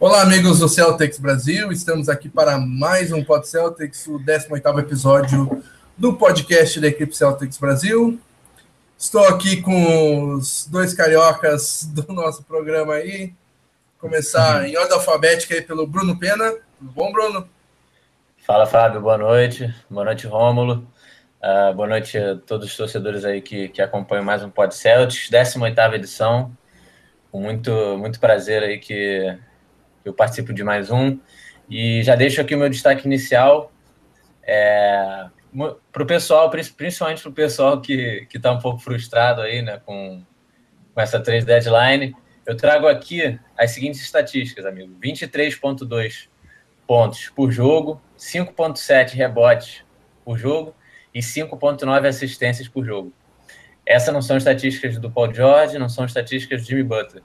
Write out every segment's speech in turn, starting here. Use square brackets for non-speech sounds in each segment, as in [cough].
Olá, amigos do Celtics Brasil. Estamos aqui para mais um Pod Celtics, o 18º episódio do podcast da equipe Celtics Brasil. Estou aqui com os dois cariocas do nosso programa aí. Começar em ordem alfabética aí pelo Bruno Pena. Tudo bom, Bruno? Fala, Fábio. Boa noite. Boa noite, Rômulo. Uh, boa noite a todos os torcedores aí que, que acompanham mais um Pod Celtics, 18ª edição. Com muito, muito prazer aí que eu participo de mais um. E já deixo aqui o meu destaque inicial é, para o pessoal, principalmente para o pessoal que está um pouco frustrado aí né, com, com essa três deadline. Eu trago aqui as seguintes estatísticas, amigo: 23,2 pontos por jogo, 5,7 rebotes por jogo e 5,9 assistências por jogo. Essas não são estatísticas do Paul George, não são estatísticas do Jimmy Butler.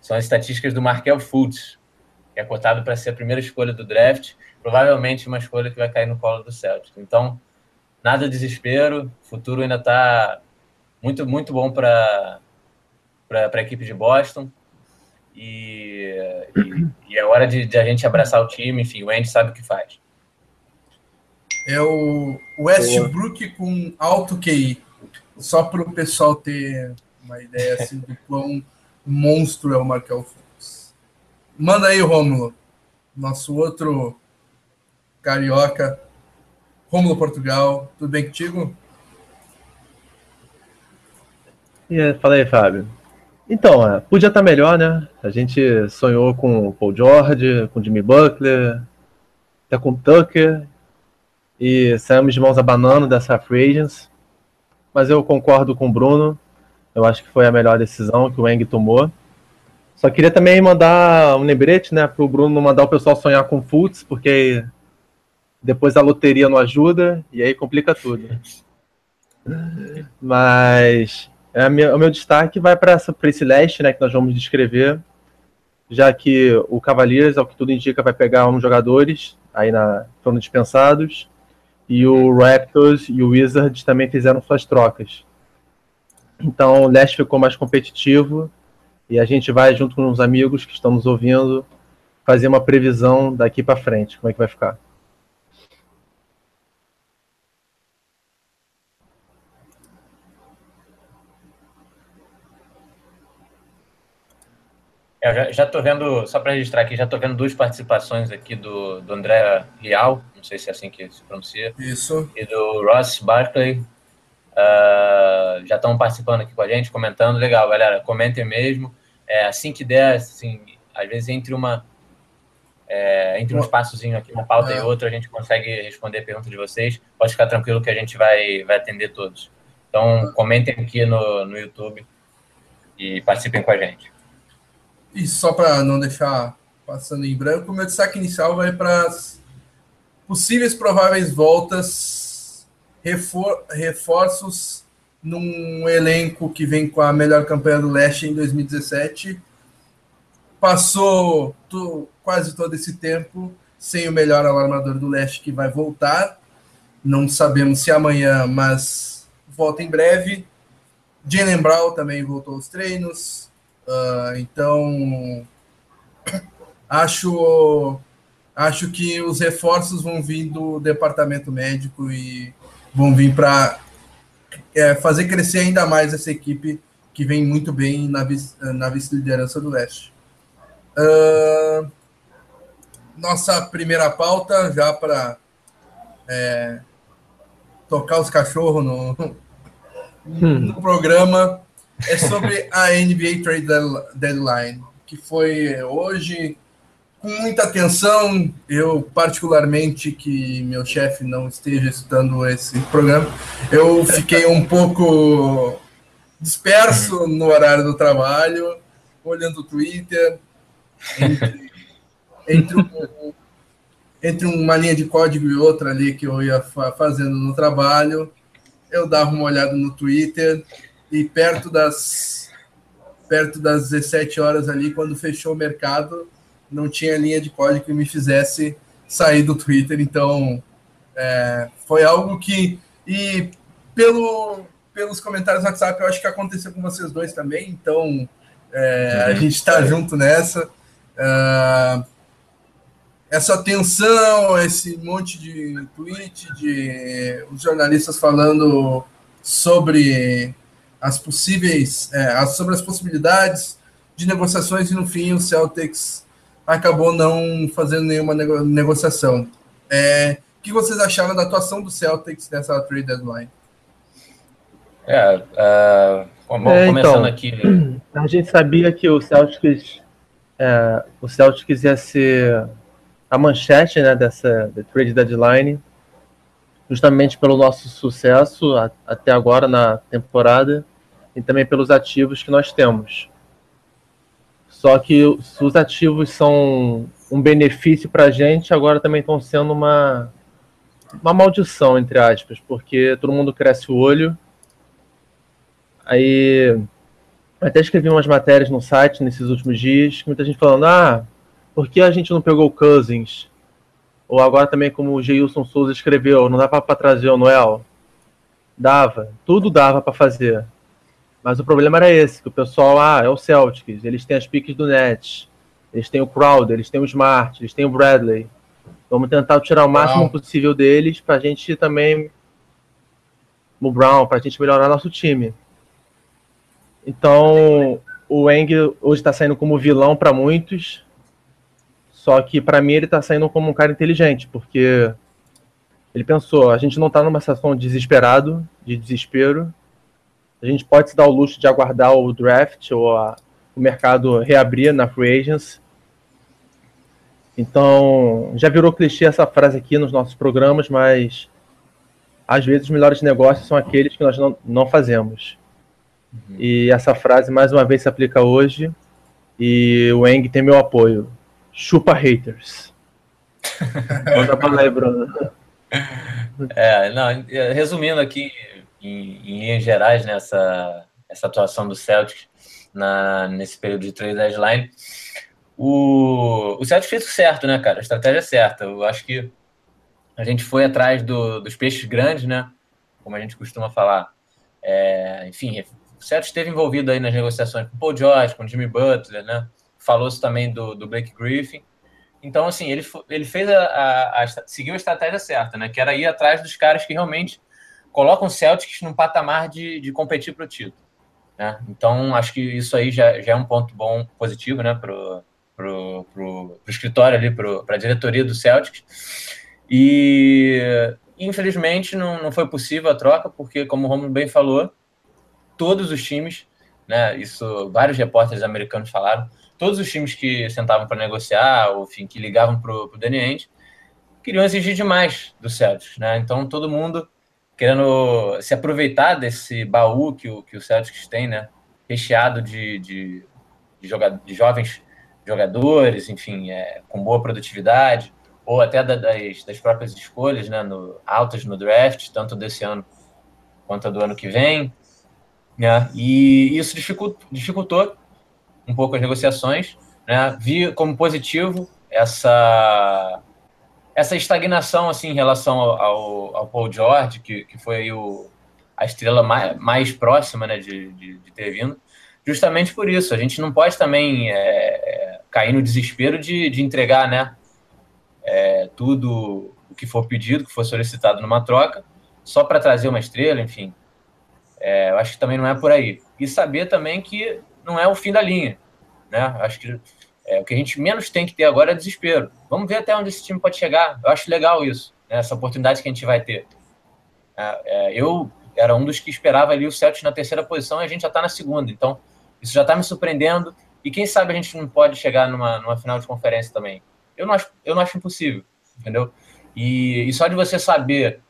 São as estatísticas do Markel Fultz, que é cotado para ser a primeira escolha do draft, provavelmente uma escolha que vai cair no colo do Celtics. Então, nada de desespero, o futuro ainda está muito, muito bom para a equipe de Boston. E, e, e é hora de, de, a gente abraçar o time, enfim, o Andy sabe o que faz. É o Westbrook com alto QI, só para o pessoal ter uma ideia assim, do quão monstro é o Markel Manda aí, Rômulo. Nosso outro carioca. Rômulo Portugal. Tudo bem contigo? E fala aí, Fábio. Então, é, podia estar melhor, né? A gente sonhou com o Paul George, com o Jimmy Butler, até com o Tucker, e saímos de mãos abanando dessa free agents. Mas eu concordo com o Bruno. Eu acho que foi a melhor decisão que o Eng tomou. Só queria também mandar um lembrete, né, para o Bruno mandar o pessoal sonhar com futs, porque depois a loteria não ajuda e aí complica tudo. Mas é minha, o meu destaque vai para esse leste, né, que nós vamos descrever, já que o Cavaliers, ao que tudo indica, vai pegar uns jogadores aí na foram dispensados e o Raptors e o Wizards também fizeram suas trocas. Então o leste ficou mais competitivo e a gente vai, junto com os amigos que estão nos ouvindo, fazer uma previsão daqui para frente, como é que vai ficar. Eu já, já tô vendo, só para registrar aqui, já estou vendo duas participações aqui do, do André Rial, não sei se é assim que se pronuncia. Isso. E do Ross Barkley. Uh, já estão participando aqui com a gente, comentando. Legal, galera, comentem mesmo. É, assim que der, assim, às vezes entre uma é, entre um espaçozinho aqui, uma pauta é. e outra, a gente consegue responder a pergunta de vocês. Pode ficar tranquilo que a gente vai, vai atender todos. Então, comentem aqui no, no YouTube e participem com a gente. E só para não deixar passando em branco, meu destaque inicial vai para as possíveis prováveis voltas, refor reforços num elenco que vem com a melhor campanha do Leste em 2017. Passou quase todo esse tempo sem o melhor alarmador do Leste que vai voltar. Não sabemos se amanhã, mas volta em breve. Jalen Brown também voltou aos treinos. Uh, então, acho, acho que os reforços vão vir do departamento médico e vão vir para é, fazer crescer ainda mais essa equipe que vem muito bem na, na vice-liderança do leste. Uh, nossa primeira pauta, já para é, tocar os cachorros no, hum. no programa, é sobre a NBA Trade Deadline, que foi hoje com muita atenção. Eu, particularmente, que meu chefe não esteja estudando esse programa, eu fiquei um pouco disperso no horário do trabalho, olhando o Twitter, entre, entre, um, entre uma linha de código e outra ali que eu ia fa fazendo no trabalho, eu dava uma olhada no Twitter e perto das perto das 17 horas ali, quando fechou o mercado, não tinha linha de código que me fizesse sair do Twitter, então é, foi algo que. E pelo, pelos comentários no WhatsApp, eu acho que aconteceu com vocês dois também, então é, a gente está junto nessa. Uh, essa tensão, esse monte de tweet de os jornalistas falando sobre as possíveis, é, sobre as possibilidades de negociações e no fim o Celtics acabou não fazendo nenhuma nego negociação. É, o que vocês acharam da atuação do Celtics nessa trade deadline? É, uh, bom, é, começando então, aqui. A gente sabia que o Celtics, é, o Celtics ia ser a manchete né, dessa trade deadline, justamente pelo nosso sucesso a, até agora na temporada e também pelos ativos que nós temos. Só que os ativos são um benefício para a gente, agora também estão sendo uma, uma maldição, entre aspas, porque todo mundo cresce o olho. Aí, até escrevi umas matérias no site nesses últimos dias, muita gente falando, ah, por que a gente não pegou o Cousins? Ou agora também, como o Geilson Souza escreveu, não dava para trazer o Noel? Dava, tudo dava para fazer. Mas o problema era esse, que o pessoal, ah, é o Celtics, eles têm as piques do Nets, eles têm o Crowder, eles têm o Smart, eles têm o Bradley. Vamos tentar tirar o máximo Brown. possível deles para a gente também, o Brown, para a gente melhorar nosso time. Então, o Eng hoje está saindo como vilão para muitos, só que para mim ele tá saindo como um cara inteligente, porque ele pensou, a gente não tá numa situação de desesperado, de desespero. A gente pode se dar o luxo de aguardar o draft ou a, o mercado reabrir na free agents. Então, já virou clichê essa frase aqui nos nossos programas, mas às vezes os melhores negócios são aqueles que nós não, não fazemos. Uhum. E essa frase mais uma vez se aplica hoje. E o Eng tem meu apoio. Chupa haters. [laughs] Manda pra aí, Bruno. É, não, resumindo aqui, em, em linhas gerais, nessa né, essa atuação do Celtics na, nesse período de trade deadline, o, o Celtics fez o certo, né, cara? A estratégia é certa. Eu acho que a gente foi atrás do, dos peixes grandes, né? Como a gente costuma falar. É, enfim, o Celtics esteve envolvido aí nas negociações com o Paul George, com o Jimmy Butler, né? falou-se também do, do Blake Griffin. Então, assim, ele, ele fez a, a, a, seguiu a estratégia certa, né? Que era ir atrás dos caras que realmente colocam o Celtics num patamar de, de competir para o título. Né? Então, acho que isso aí já, já é um ponto bom, positivo, né? Pro, pro, pro, pro escritório ali, para a diretoria do Celtics. E, infelizmente, não, não foi possível a troca, porque, como o Romulo bem falou, todos os times, né? Isso vários repórteres americanos falaram, todos os times que sentavam para negociar, ou enfim, que ligavam para o Ainge, queriam exigir demais do Celtics, né? Então todo mundo querendo se aproveitar desse baú que o, que o Celtics tem, né? Recheado de, de, de, joga, de jovens jogadores, enfim, é, com boa produtividade, ou até da, das, das próprias escolhas, né? No, altas no draft, tanto desse ano quanto do ano que vem. Né? E isso dificultou, dificultou um pouco as negociações, né? Vi como positivo essa essa estagnação assim em relação ao, ao, Paul George, que, que foi o, a estrela mais, mais próxima né, de, de, de, ter vindo, justamente por isso. A gente não pode também é, cair no desespero de, de entregar né, é, tudo o que for pedido, que for solicitado numa troca, só para trazer uma estrela, enfim. É, eu acho que também não é por aí. E saber também que não é o fim da linha. Né? Acho que é, o que a gente menos tem que ter agora é desespero. Vamos ver até onde esse time pode chegar. Eu acho legal isso, né? essa oportunidade que a gente vai ter. É, é, eu era um dos que esperava ali o Celtics na terceira posição e a gente já está na segunda. Então, isso já está me surpreendendo. E quem sabe a gente não pode chegar numa, numa final de conferência também. Eu não acho, eu não acho impossível, entendeu? E, e só de você saber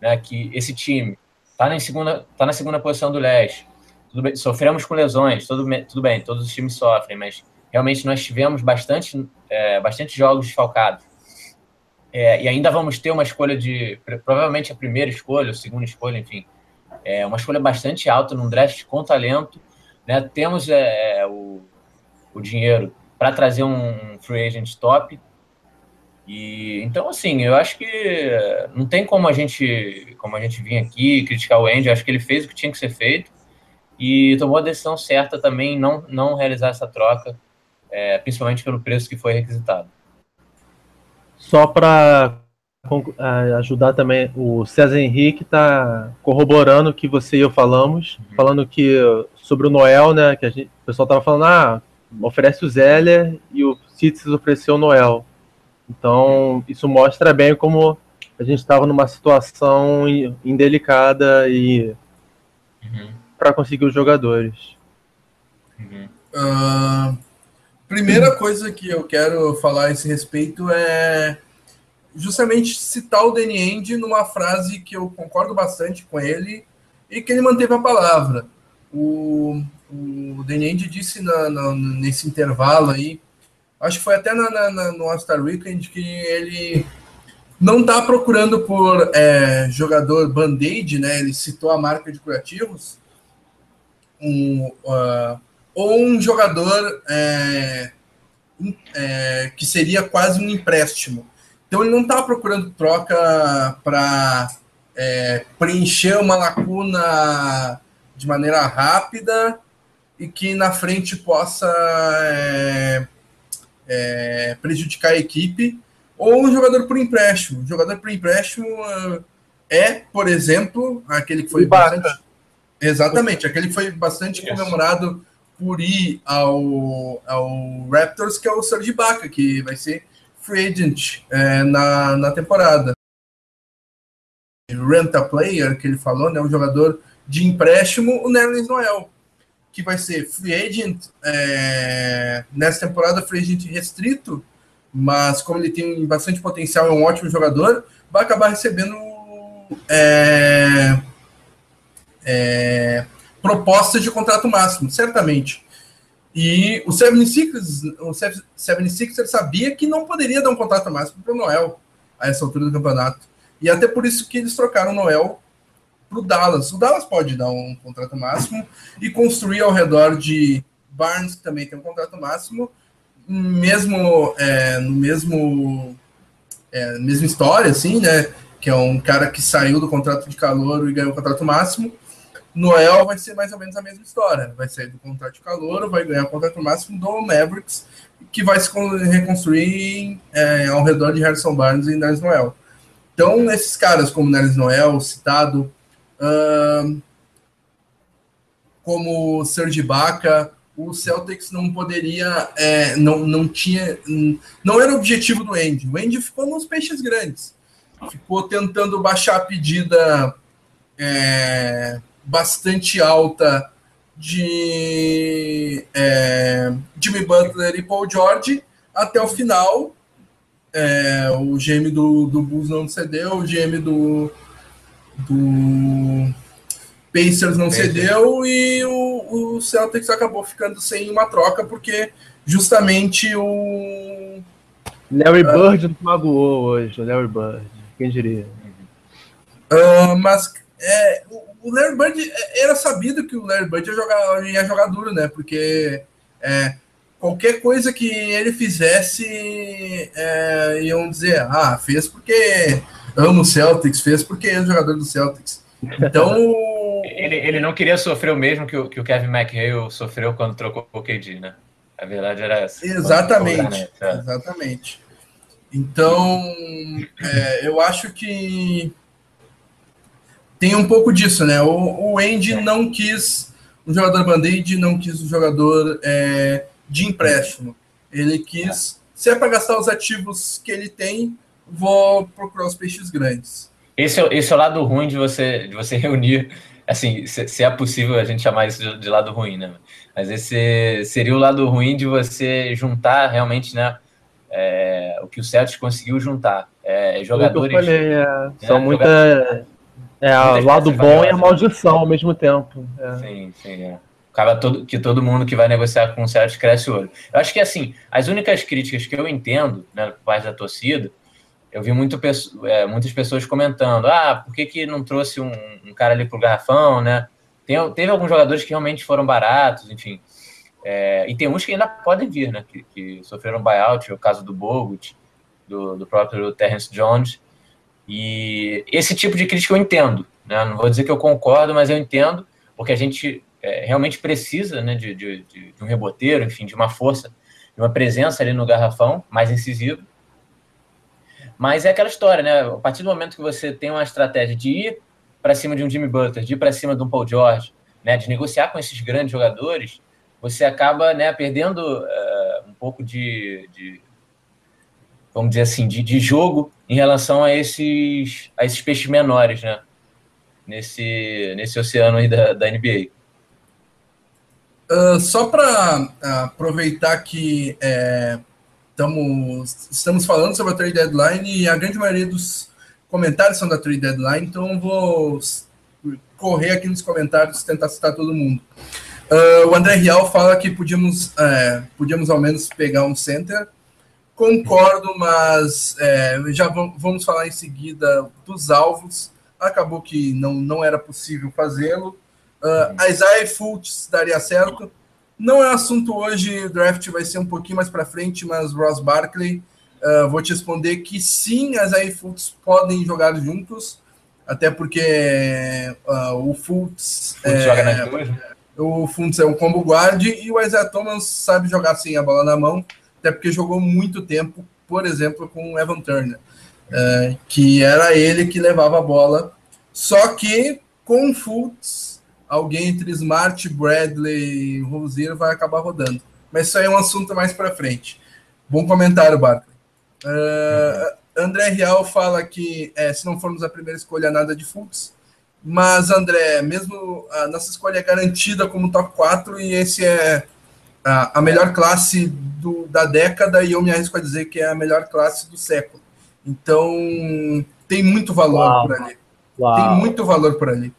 né, que esse time está na, segunda, tá na segunda posição do leste, bem, sofremos com lesões, tudo, tudo bem, todos os times sofrem, mas realmente nós tivemos bastante, é, bastante jogos desfalcados. É, e ainda vamos ter uma escolha de, provavelmente a primeira escolha, a segunda escolha, enfim, é uma escolha bastante alta num draft com talento. Né? Temos é, é o, o dinheiro para trazer um free agent top. E então assim, eu acho que não tem como a gente, como a gente vir aqui criticar o Andy. Acho que ele fez o que tinha que ser feito e tomou a decisão certa também não não realizar essa troca é, principalmente pelo preço que foi requisitado. Só para ajudar também, o César Henrique está corroborando o que você e eu falamos, uhum. falando que sobre o Noel, né, que gente, o pessoal estava falando, ah, oferece o Zélia e o Cities ofereceu o Noel. Então, isso mostra bem como a gente estava numa situação indelicada e uhum. para conseguir os jogadores. Uhum. Uh, primeira coisa que eu quero falar a esse respeito é justamente citar o Danny End numa frase que eu concordo bastante com ele e que ele manteve a palavra. O, o Danny End disse na, na, nesse intervalo aí, acho que foi até na, na, no All-Star Weekend, que ele não está procurando por é, jogador band-aid, né? Ele citou a marca de curativos, um, uh, ou um jogador é, é, que seria quase um empréstimo. Então ele não está procurando troca para é, preencher uma lacuna de maneira rápida e que na frente possa é, é, prejudicar a equipe, ou um jogador por empréstimo. O jogador por empréstimo uh, é, por exemplo, aquele que foi bastante. Exatamente, aquele que foi bastante comemorado por ir ao, ao Raptors, que é o Serge Ibaka, que vai ser free agent é, na, na temporada. Renta player, que ele falou, né, um jogador de empréstimo, o Nerlens Noel, que vai ser free agent é, nessa temporada, free agent restrito, mas como ele tem bastante potencial, é um ótimo jogador, vai acabar recebendo é, é, propostas de contrato máximo, certamente. E o 76ers, o 76ers sabia que não poderia dar um contrato máximo para o Noel a essa altura do campeonato. E até por isso que eles trocaram o Noel para o Dallas. O Dallas pode dar um contrato máximo e construir ao redor de Barnes, que também tem um contrato máximo, mesmo é, no mesmo é, mesma história, assim, né? Que é um cara que saiu do contrato de calor e ganhou o contrato máximo. Noel vai ser mais ou menos a mesma história. Vai sair do contrato de calor, vai ganhar o contrato máximo do Mavericks, que vai se reconstruir é, ao redor de Harrison Barnes e Nerys Noel. Então, esses caras como Nerys Noel, citado, uh, como Serge Ibaka, o Celtics não poderia, é, não, não tinha, não era o objetivo do Andy. O Andy ficou nos peixes grandes, ficou tentando baixar a pedida é, bastante alta de é, Jimmy Butler e Paul George até o final. É, o GM do, do Bulls não cedeu, o GM do, do Pacers não Pacers. cedeu e o, o Celtics acabou ficando sem uma troca porque justamente o Larry uh, Bird não magoou hoje, o Larry Bird, quem diria? Uh, mas é, o Larry Bird era sabido que o Larry Bird ia jogar, ia jogar duro, né? Porque é, qualquer coisa que ele fizesse, é, iam dizer, ah, fez porque ama o Celtics, fez porque é jogador do Celtics. Então. ele, ele não queria sofrer o mesmo que o, que o Kevin McHale sofreu quando trocou o KD, né? A verdade era essa. Exatamente. É. Exatamente. Então, é, eu acho que tem um pouco disso, né? O, o Andy não quis um jogador band-aid, não quis um jogador é, de empréstimo. Ele quis, se é para gastar os ativos que ele tem, vou procurar os peixes grandes. Esse é, esse é o lado ruim de você, de você [laughs] reunir, assim, se, se é possível a gente chamar isso de, de, lado ruim, né? Mas esse seria o lado ruim de você juntar realmente, né? É, o que o Celtics conseguiu juntar. É, jogadores. Eu falei, é, são é, muita, é, o lado bom e a maldição ao mesmo tempo. É. Sim, sim. É. Acaba todo, que todo mundo que vai negociar com o Celtics cresce o olho. Eu acho que, assim, as únicas críticas que eu entendo, né, por parte da torcida, eu vi muito, é, muitas pessoas comentando, ah, por que, que não trouxe um, um cara ali pro garrafão, né? Tem, teve alguns jogadores que realmente foram baratos, enfim. É, e tem uns que ainda podem vir, né? Que, que sofreram buyout, o caso do Bogut, do, do próprio Terrence Jones. E esse tipo de crítica eu entendo, né? Não vou dizer que eu concordo, mas eu entendo, porque a gente é, realmente precisa né, de, de, de, um reboteiro, enfim, de uma força, de uma presença ali no garrafão, mais incisivo. Mas é aquela história, né? A partir do momento que você tem uma estratégia de ir para cima de um Jimmy Butler, de ir para cima de um Paul George, né, de negociar com esses grandes jogadores, você acaba né, perdendo uh, um pouco de, de, vamos dizer assim, de, de jogo em relação a esses, a esses peixes menores, né? Nesse, nesse oceano aí da, da NBA. Uh, só para uh, aproveitar que é, tamo, estamos falando sobre a trade deadline e a grande maioria dos comentários são da trade deadline, então vou correr aqui nos comentários tentar citar todo mundo. Uh, o André Real fala que podíamos, é, podíamos ao menos pegar um center. Concordo, mas é, já vamos falar em seguida dos alvos. Acabou que não, não era possível fazê-lo. Uh, Isaiah Fultz daria certo. Não é assunto hoje, o draft vai ser um pouquinho mais para frente, mas Ross Barkley, uh, vou te responder que sim, Isaiah Fultz podem jogar juntos, até porque uh, o Fultz, Fultz é, joga nas duas, né? o Fultz é um combo guard e o Isaiah Thomas sabe jogar sem a bola na mão, até porque jogou muito tempo, por exemplo, com o Evan Turner, uh, que era ele que levava a bola, só que com o Fultz alguém entre Smart, Bradley e Rosier vai acabar rodando. Mas isso aí é um assunto mais para frente. Bom comentário, Barkley. Uh, uhum. André Real fala que é, se não formos a primeira escolha, nada de Fultz. Mas, André, mesmo a nossa escolha é garantida como top 4 e esse é a, a melhor classe do, da década e eu me arrisco a dizer que é a melhor classe do século. Então, tem muito valor Uau. por ali. Uau. Tem muito valor por ali.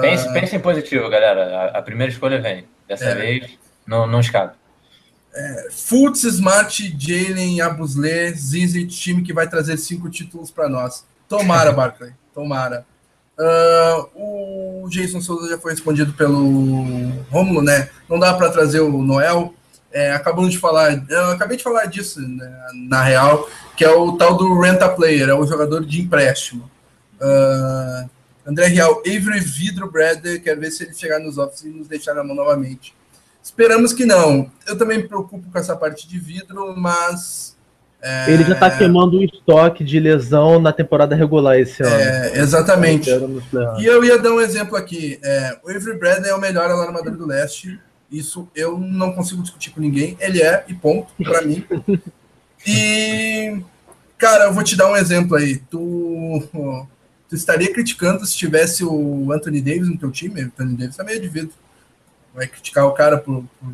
Pense, uh... pense em positivo, galera. A, a, primeira escolha vem. Dessa é. vez, não, não escapa. É, Fultz, Smart, Jalen, Abusle, Zizi, time que vai trazer cinco títulos para nós. Tomara, [laughs] Barclay. Tomara. Uh, o Jason Souza já foi respondido pelo Romulo, né? Não dá para trazer o Noel. É, acabamos de falar, eu acabei de falar disso né, na real, que é o tal do Renta Player, é o jogador de empréstimo. Uh, André Real, Avery Vidro Brother, quero ver se ele chegar nos offices e nos deixar na mão novamente. Esperamos que não. Eu também me preocupo com essa parte de vidro, mas. É... Ele já está queimando o estoque de lesão na temporada regular esse ano. É, exatamente. E eu ia dar um exemplo aqui. É, o Avery Bradley é o melhor alarmador do leste. Isso eu não consigo discutir com ninguém. Ele é, e ponto, para mim. [laughs] E, cara, eu vou te dar um exemplo aí. Tu tu estaria criticando se tivesse o Anthony Davis no teu time? O Anthony Davis tá meio de vidro. Vai criticar o cara por. por...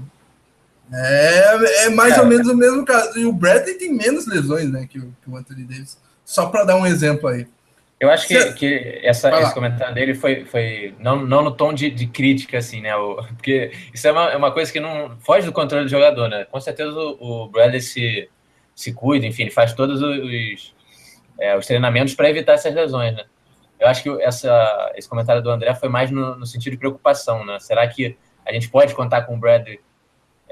É, é mais ou menos o mesmo caso. E o Bradley tem menos lesões, né, que o, que o Anthony Davis. Só para dar um exemplo aí. Eu acho que, que essa, esse comentário dele foi, foi não, não no tom de, de crítica, assim, né? O, [laughs] porque isso é uma, é uma coisa que não foge do controle do jogador, né? Com certeza o, o Bradley se, se cuida, enfim, ele faz todos os, é, os treinamentos para evitar essas lesões, né? Eu acho que essa, esse comentário do André foi mais no, no sentido de preocupação, né? Será que a gente pode contar com o Bradley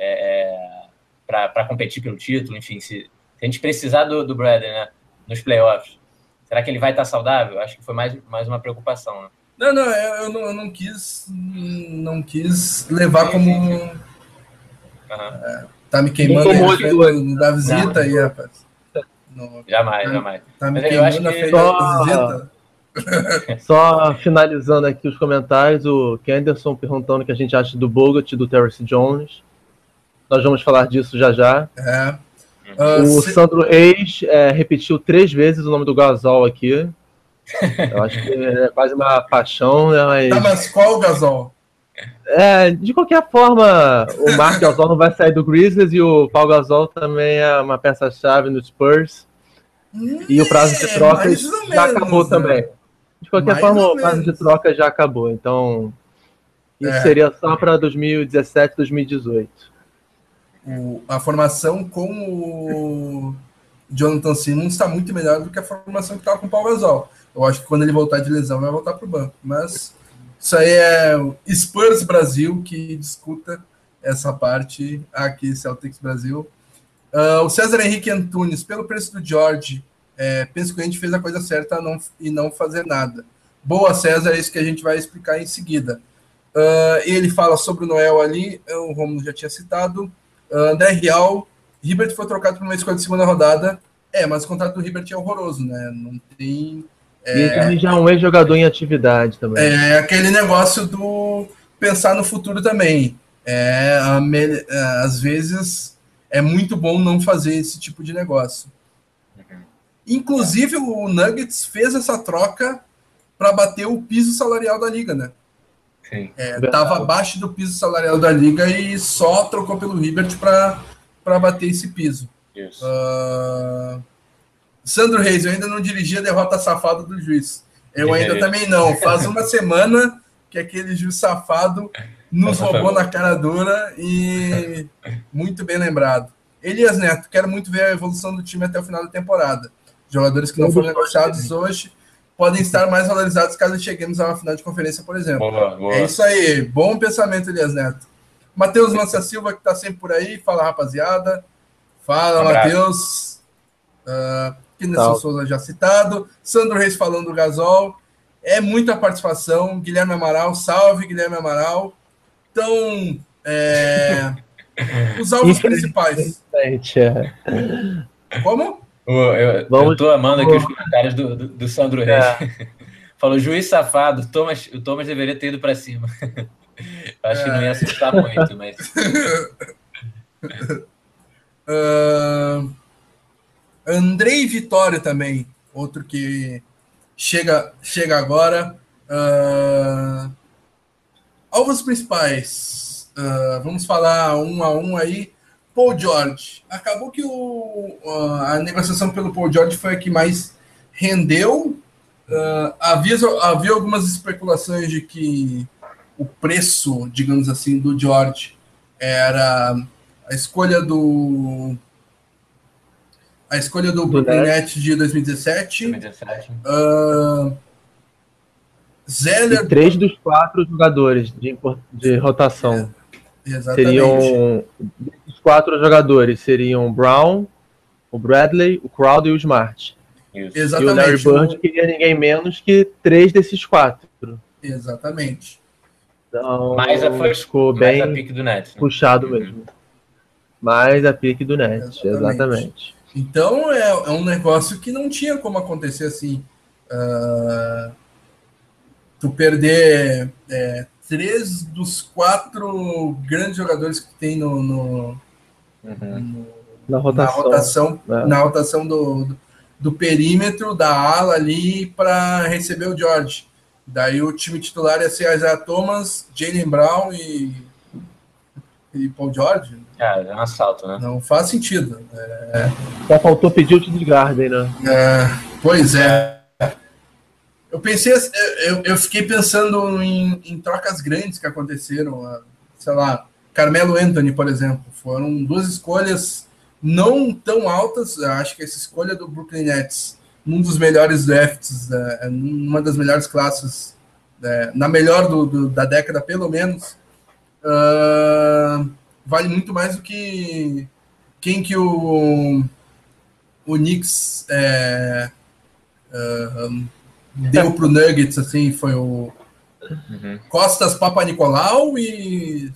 é, para competir pelo título? Enfim, se, se, a gente precisar do, do Bradley né, nos playoffs, será que ele vai estar saudável? Acho que foi mais, mais uma preocupação, né? Não, não, eu, eu não, eu não quis não quis levar como. Uhum. É, tá me queimando aí da visita aí, rapaz. Não, jamais, tá, jamais. Tá me Mas queimando na frente da visita. [laughs] Só finalizando aqui os comentários, o Kenderson perguntando o que a gente acha do Bogut e do Terrence Jones. Nós vamos falar disso já já. É. Uh, o se... Sandro Reis é, repetiu três vezes o nome do Gasol aqui. [laughs] Eu acho que é quase uma paixão, né? Mas... Tá, mas qual o Gasol? É, de qualquer forma, o Mark Gasol não vai sair do Grizzlies e o Paul Gasol também é uma peça-chave no Spurs. Hum, e o prazo de é, trocas já acabou né? também. De qualquer Mais forma, o prazo de troca já acabou. Então, isso é. seria só para 2017, 2018. O, a formação com o Jonathan Simmons está muito melhor do que a formação que estava com o Paulo Gasol. Eu acho que quando ele voltar de lesão, vai voltar para o banco. Mas isso aí é o Spurs Brasil que discuta essa parte aqui, Celtics Brasil. Uh, o César Henrique Antunes, pelo preço do George, é, penso que a gente fez a coisa certa não, e não fazer nada. Boa, César, é isso que a gente vai explicar em seguida. Uh, ele fala sobre o Noel ali, o Romulo já tinha citado. André Real, Hibbert foi trocado por uma escolha de segunda rodada. É, mas o contrato do Hibbert é horroroso, né? Não tem. É, e ele já é um ex-jogador em atividade também. É aquele negócio do pensar no futuro também. É, é, às vezes é muito bom não fazer esse tipo de negócio. Inclusive, o Nuggets fez essa troca para bater o piso salarial da liga, né? Estava é, abaixo do piso salarial da liga e só trocou pelo Hibbert para bater esse piso. Isso. Uh... Sandro Reis, eu ainda não dirigi a derrota safada do juiz. Eu ainda também não. Faz uma semana que aquele juiz safado nos roubou na cara dura e muito bem lembrado. Elias Neto, quero muito ver a evolução do time até o final da temporada. Jogadores que não foram negociados hoje podem estar mais valorizados caso cheguemos a uma final de conferência, por exemplo. Boa, boa. É isso aí. Bom pensamento, Elias Neto. Matheus Lança Silva, que está sempre por aí. Fala, rapaziada. Fala, um Matheus. Uh, Kinerson Souza já citado. Sandro Reis falando do Gasol. É muita participação. Guilherme Amaral, salve, Guilherme Amaral. Então, é, [laughs] os alvos principais. É. Como? Eu, Vamos, eu tô amando aqui os comentários do, do, do Sandro Reis. É. [laughs] Falou, juiz safado, Thomas, o Thomas deveria ter ido para cima. [laughs] Acho é. que não ia assustar muito, mas. uh, [laughs] Andrei Vitória também, outro que chega, chega agora. Uh, alvos principais. Uh, vamos falar um a um aí. Paul George. Acabou que o, a negociação pelo Paul George foi a que mais rendeu. Uh, havia, havia algumas especulações de que o preço, digamos assim, do George era a escolha do a escolha do, Brooklyn Nets de 2017. 2017. Uh, Zeller. E três dos quatro jogadores de, de rotação. É, exatamente. Seriam. Quatro jogadores seriam Brown, o Bradley, o Crowder e o Smart. Isso. Exatamente. E o Larry Bird queria ninguém menos que três desses quatro. Exatamente. Então, mais a, foi, ficou mais bem a pique do Net. Né? Puxado uhum. mesmo. Mais a pique do Net, exatamente. exatamente. Então é, é, um negócio que não tinha como acontecer assim. Uh, tu perder é, três dos quatro grandes jogadores que tem no, no, uhum. no na rotação, na rotação, é. na rotação do, do, do, perímetro da ala ali para receber o George. Daí o time titular ia ser Isaiah Thomas, Jalen Brown e, e Paul George. É, é um assalto, né? Não faz sentido. É... Só faltou pedir o de Garden, né? É, pois é. Eu pensei, eu, eu fiquei pensando em, em trocas grandes que aconteceram, sei lá, Carmelo Anthony, por exemplo, foram duas escolhas não tão altas, acho que essa escolha do Brooklyn Nets, um dos melhores drafts, é, uma das melhores classes, é, na melhor do, do, da década, pelo menos, uh, vale muito mais do que quem que o, o Knicks é, uh, deu pro Nuggets, assim, foi o uhum. Costas Papa Nicolau e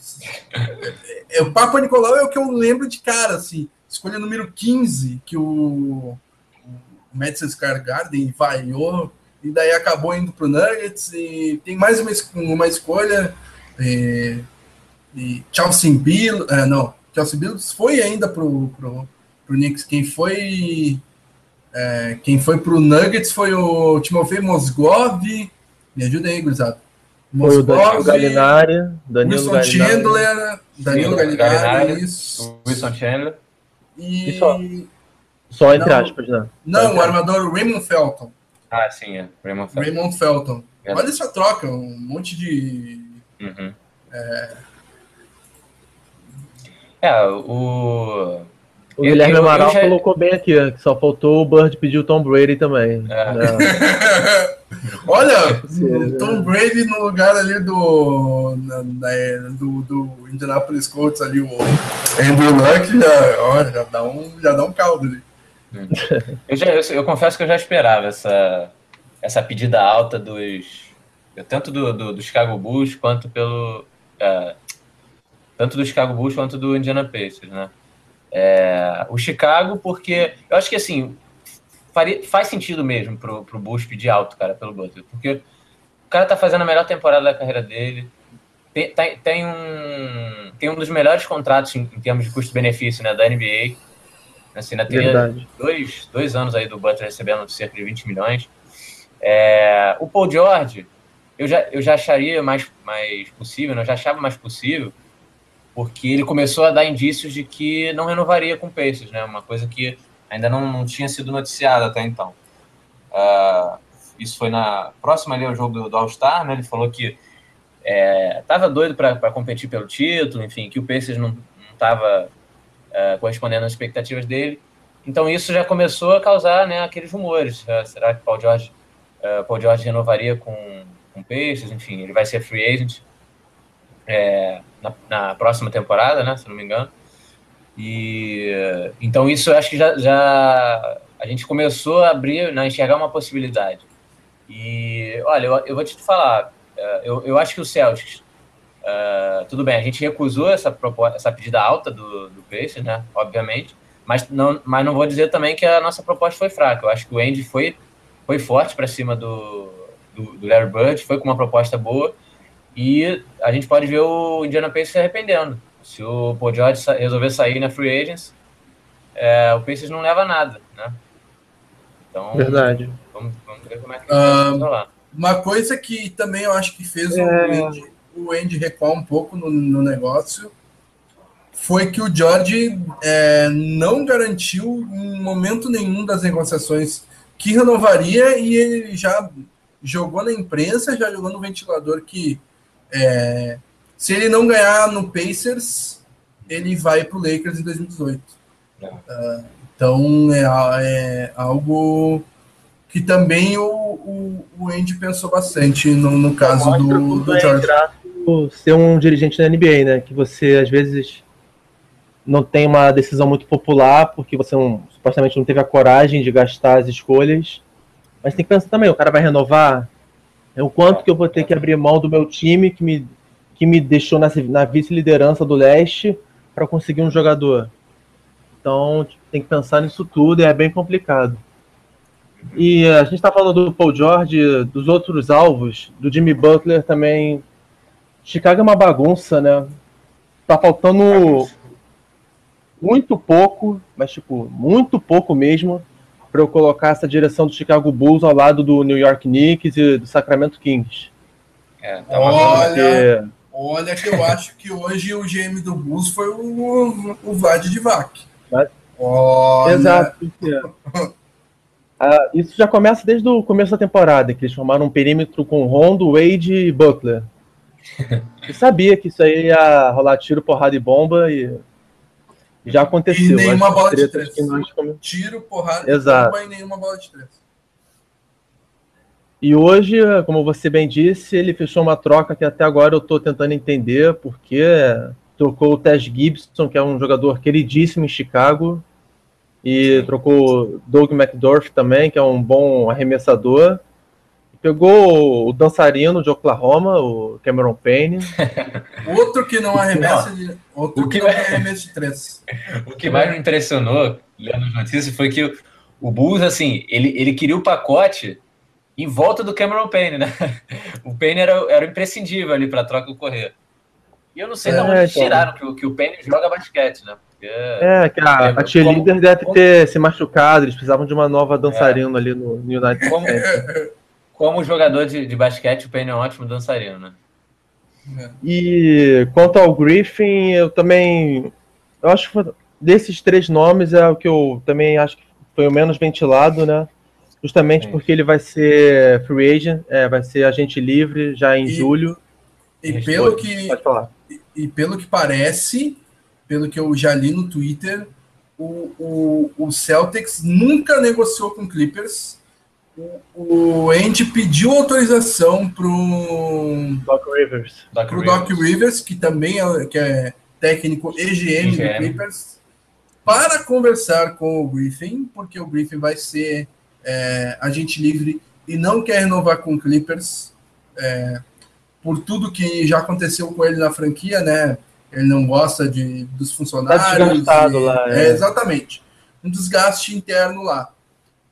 [laughs] é, o Papa Nicolau é o que eu lembro de cara, assim, escolha número 15 que o, o Madison Square Garden vaiou e daí acabou indo pro Nuggets e tem mais uma, uma escolha e, e Chelsea Bill, é, não, Chelsea Billups foi ainda pro, pro, pro Knicks, quem foi é, quem foi pro Nuggets foi o Timofey Mosgov. Me ajuda aí, gurizada. Foi o Danilo Galinari, Danilo Wilson Galinari. Chandler, Danilo Galinari, isso. Wilson Chandler. E... e só. Só entre não, aspas, né? Não, o armador Raymond Felton. Ah, sim, é. Raymond Felton. Raymond Felton. É. Olha essa troca, um monte de. Uhum. É... é, o. O Guilherme Amaral já... colocou bem aqui, que só faltou o Bird pedir o Tom Brady também. É. Né? [laughs] Olha, o Tom Brady no lugar ali do, na, na, do, do Indianapolis Colts ali, o Andrew Luck já, ó, já, dá um, já dá um caldo ali. Eu, já, eu, eu, confesso que eu já esperava essa, essa pedida alta dos. Tanto do, do, do Chicago Bulls quanto pelo. Uh, tanto do Chicago Bulls quanto do Indiana Pacers, né? É, o Chicago, porque eu acho que assim faria, faz sentido mesmo pro, pro Bulls pedir alto, cara, pelo Butler, porque o cara tá fazendo a melhor temporada da carreira dele, tem, tem, tem um, tem um dos melhores contratos em, em termos de custo-benefício né, da NBA. Assim, na teria dois, dois anos aí do Butler recebendo cerca de 20 milhões. É, o Paul George, eu já, eu já acharia mais, mais possível, né? eu já achava mais possível, porque ele começou a dar indícios de que não renovaria com o Pacers, né? Uma coisa que ainda não, não tinha sido noticiada até então. Uh, isso foi na próxima ali ao jogo do, All-Star, né? Ele falou que estava é, doido para competir pelo título, enfim, que o Pacers não estava é, correspondendo às expectativas dele. Então isso já começou a causar né, aqueles rumores. Uh, será que Paul George, uh, Paul George renovaria com, com o Pacers? Enfim, ele vai ser free agent é, na, na, próxima temporada, né, se não me engano. E então isso eu acho que já, já a gente começou a abrir, né, enxergar uma possibilidade. E olha, eu, eu vou te falar, é, eu, eu acho que o Celtics, uh, tudo bem, a gente recusou essa, proposta, essa pedida alta do, do Pacers, né, obviamente, mas não, mas não vou dizer também que a nossa proposta foi fraca. Eu acho que o Andy foi, foi forte para cima do, do, do Larry Bird, foi com uma proposta boa, e a gente pode ver o Indiana Pacers se arrependendo. Se o Paul George resolver sair na Free Agents, é, o Pacers não leva nada, né? Então, Verdade. Vamos, vamos ver como é que um, vai lá. Uma coisa que também eu acho que fez é... o, Andy, o Andy recuar um pouco no, no negócio foi que o George é, não garantiu em momento nenhum das negociações que renovaria e ele já jogou na imprensa, já jogou no ventilador que é, se ele não ganhar no Pacers, ele vai para o Lakers em 2018. Uh, então é, é, algo que também o, o, o Andy pensou bastante no, no caso do, do George. Ser um dirigente da NBA, né? Que você às vezes não tem uma decisão muito popular, porque você não, supostamente não teve a coragem de gastar as escolhas. Mas tem que pensar também, o cara vai renovar. É o quanto que eu vou ter que abrir mão do meu time que me que me deixou na, na vice-liderança do leste para conseguir um jogador. Então tem que pensar nisso tudo e é bem complicado. E a gente está falando do Paul George, dos outros alvos, do Jimmy Butler também. Chicago é uma bagunça, né? Tá faltando muito pouco, mas tipo, muito pouco mesmo, para eu colocar essa direção do Chicago Bulls ao lado do New York Knicks e do Sacramento Kings. É, tá Olha, Olha que eu acho que hoje o GM do Bulls foi o, o Vlad Divac. Olha. Exato. ah, isso já começa desde o começo da temporada, que eles formaram um perímetro com Rondo, Wade e Butler. [laughs] Eu sabia que isso aí ia rolar tiro, porrada e bomba e já aconteceu. E nenhuma bola de três. Tiro, porrada Exato. bomba e nenhuma bola de três. E hoje, como você bem disse, ele fechou uma troca que até agora eu estou tentando entender porque trocou o Tess Gibson, que é um jogador queridíssimo em Chicago, e trocou Doug McDorff também, que é um bom arremessador. Pegou o dançarino de Oklahoma, o Cameron Payne. [laughs] outro que não arremessa de, outro que, que não arremessa de três. [laughs] O que mais me impressionou, lendo as notícias, foi que o Bulls, assim, ele, ele queria o pacote em volta do Cameron Payne, né? [laughs] O Payne era, era imprescindível ali para a troca ocorrer. E eu não sei é, de onde então. tiraram que, o, que o Payne joga basquete, né? Porque, é, que a, a cheerleader deve como, ter se machucado, eles precisavam de uma nova dançarina é, ali no, no United como, como jogador de, de basquete, o Payne é um ótimo dançarino, né? E quanto ao Griffin, eu também. Eu acho que desses três nomes é o que eu também acho que foi o menos ventilado, né? justamente Sim. porque ele vai ser free agent, é, vai ser agente livre já em e, julho. E pelo pode, que pode falar. E, e, pelo que parece, pelo que eu já li no Twitter, o, o, o Celtics nunca negociou com Clippers. O, Andy pediu autorização para o Doc Rivers, Doc, pro Rivers. Doc Rivers, que também é, que é técnico EGM, EGM do Clippers, para conversar com o Griffin, porque o Griffin vai ser é, agente livre e não quer renovar com o Clippers, é, por tudo que já aconteceu com ele na franquia, né? ele não gosta de, dos funcionários. Tá desgastado e, lá. É. é, exatamente. Um desgaste interno lá.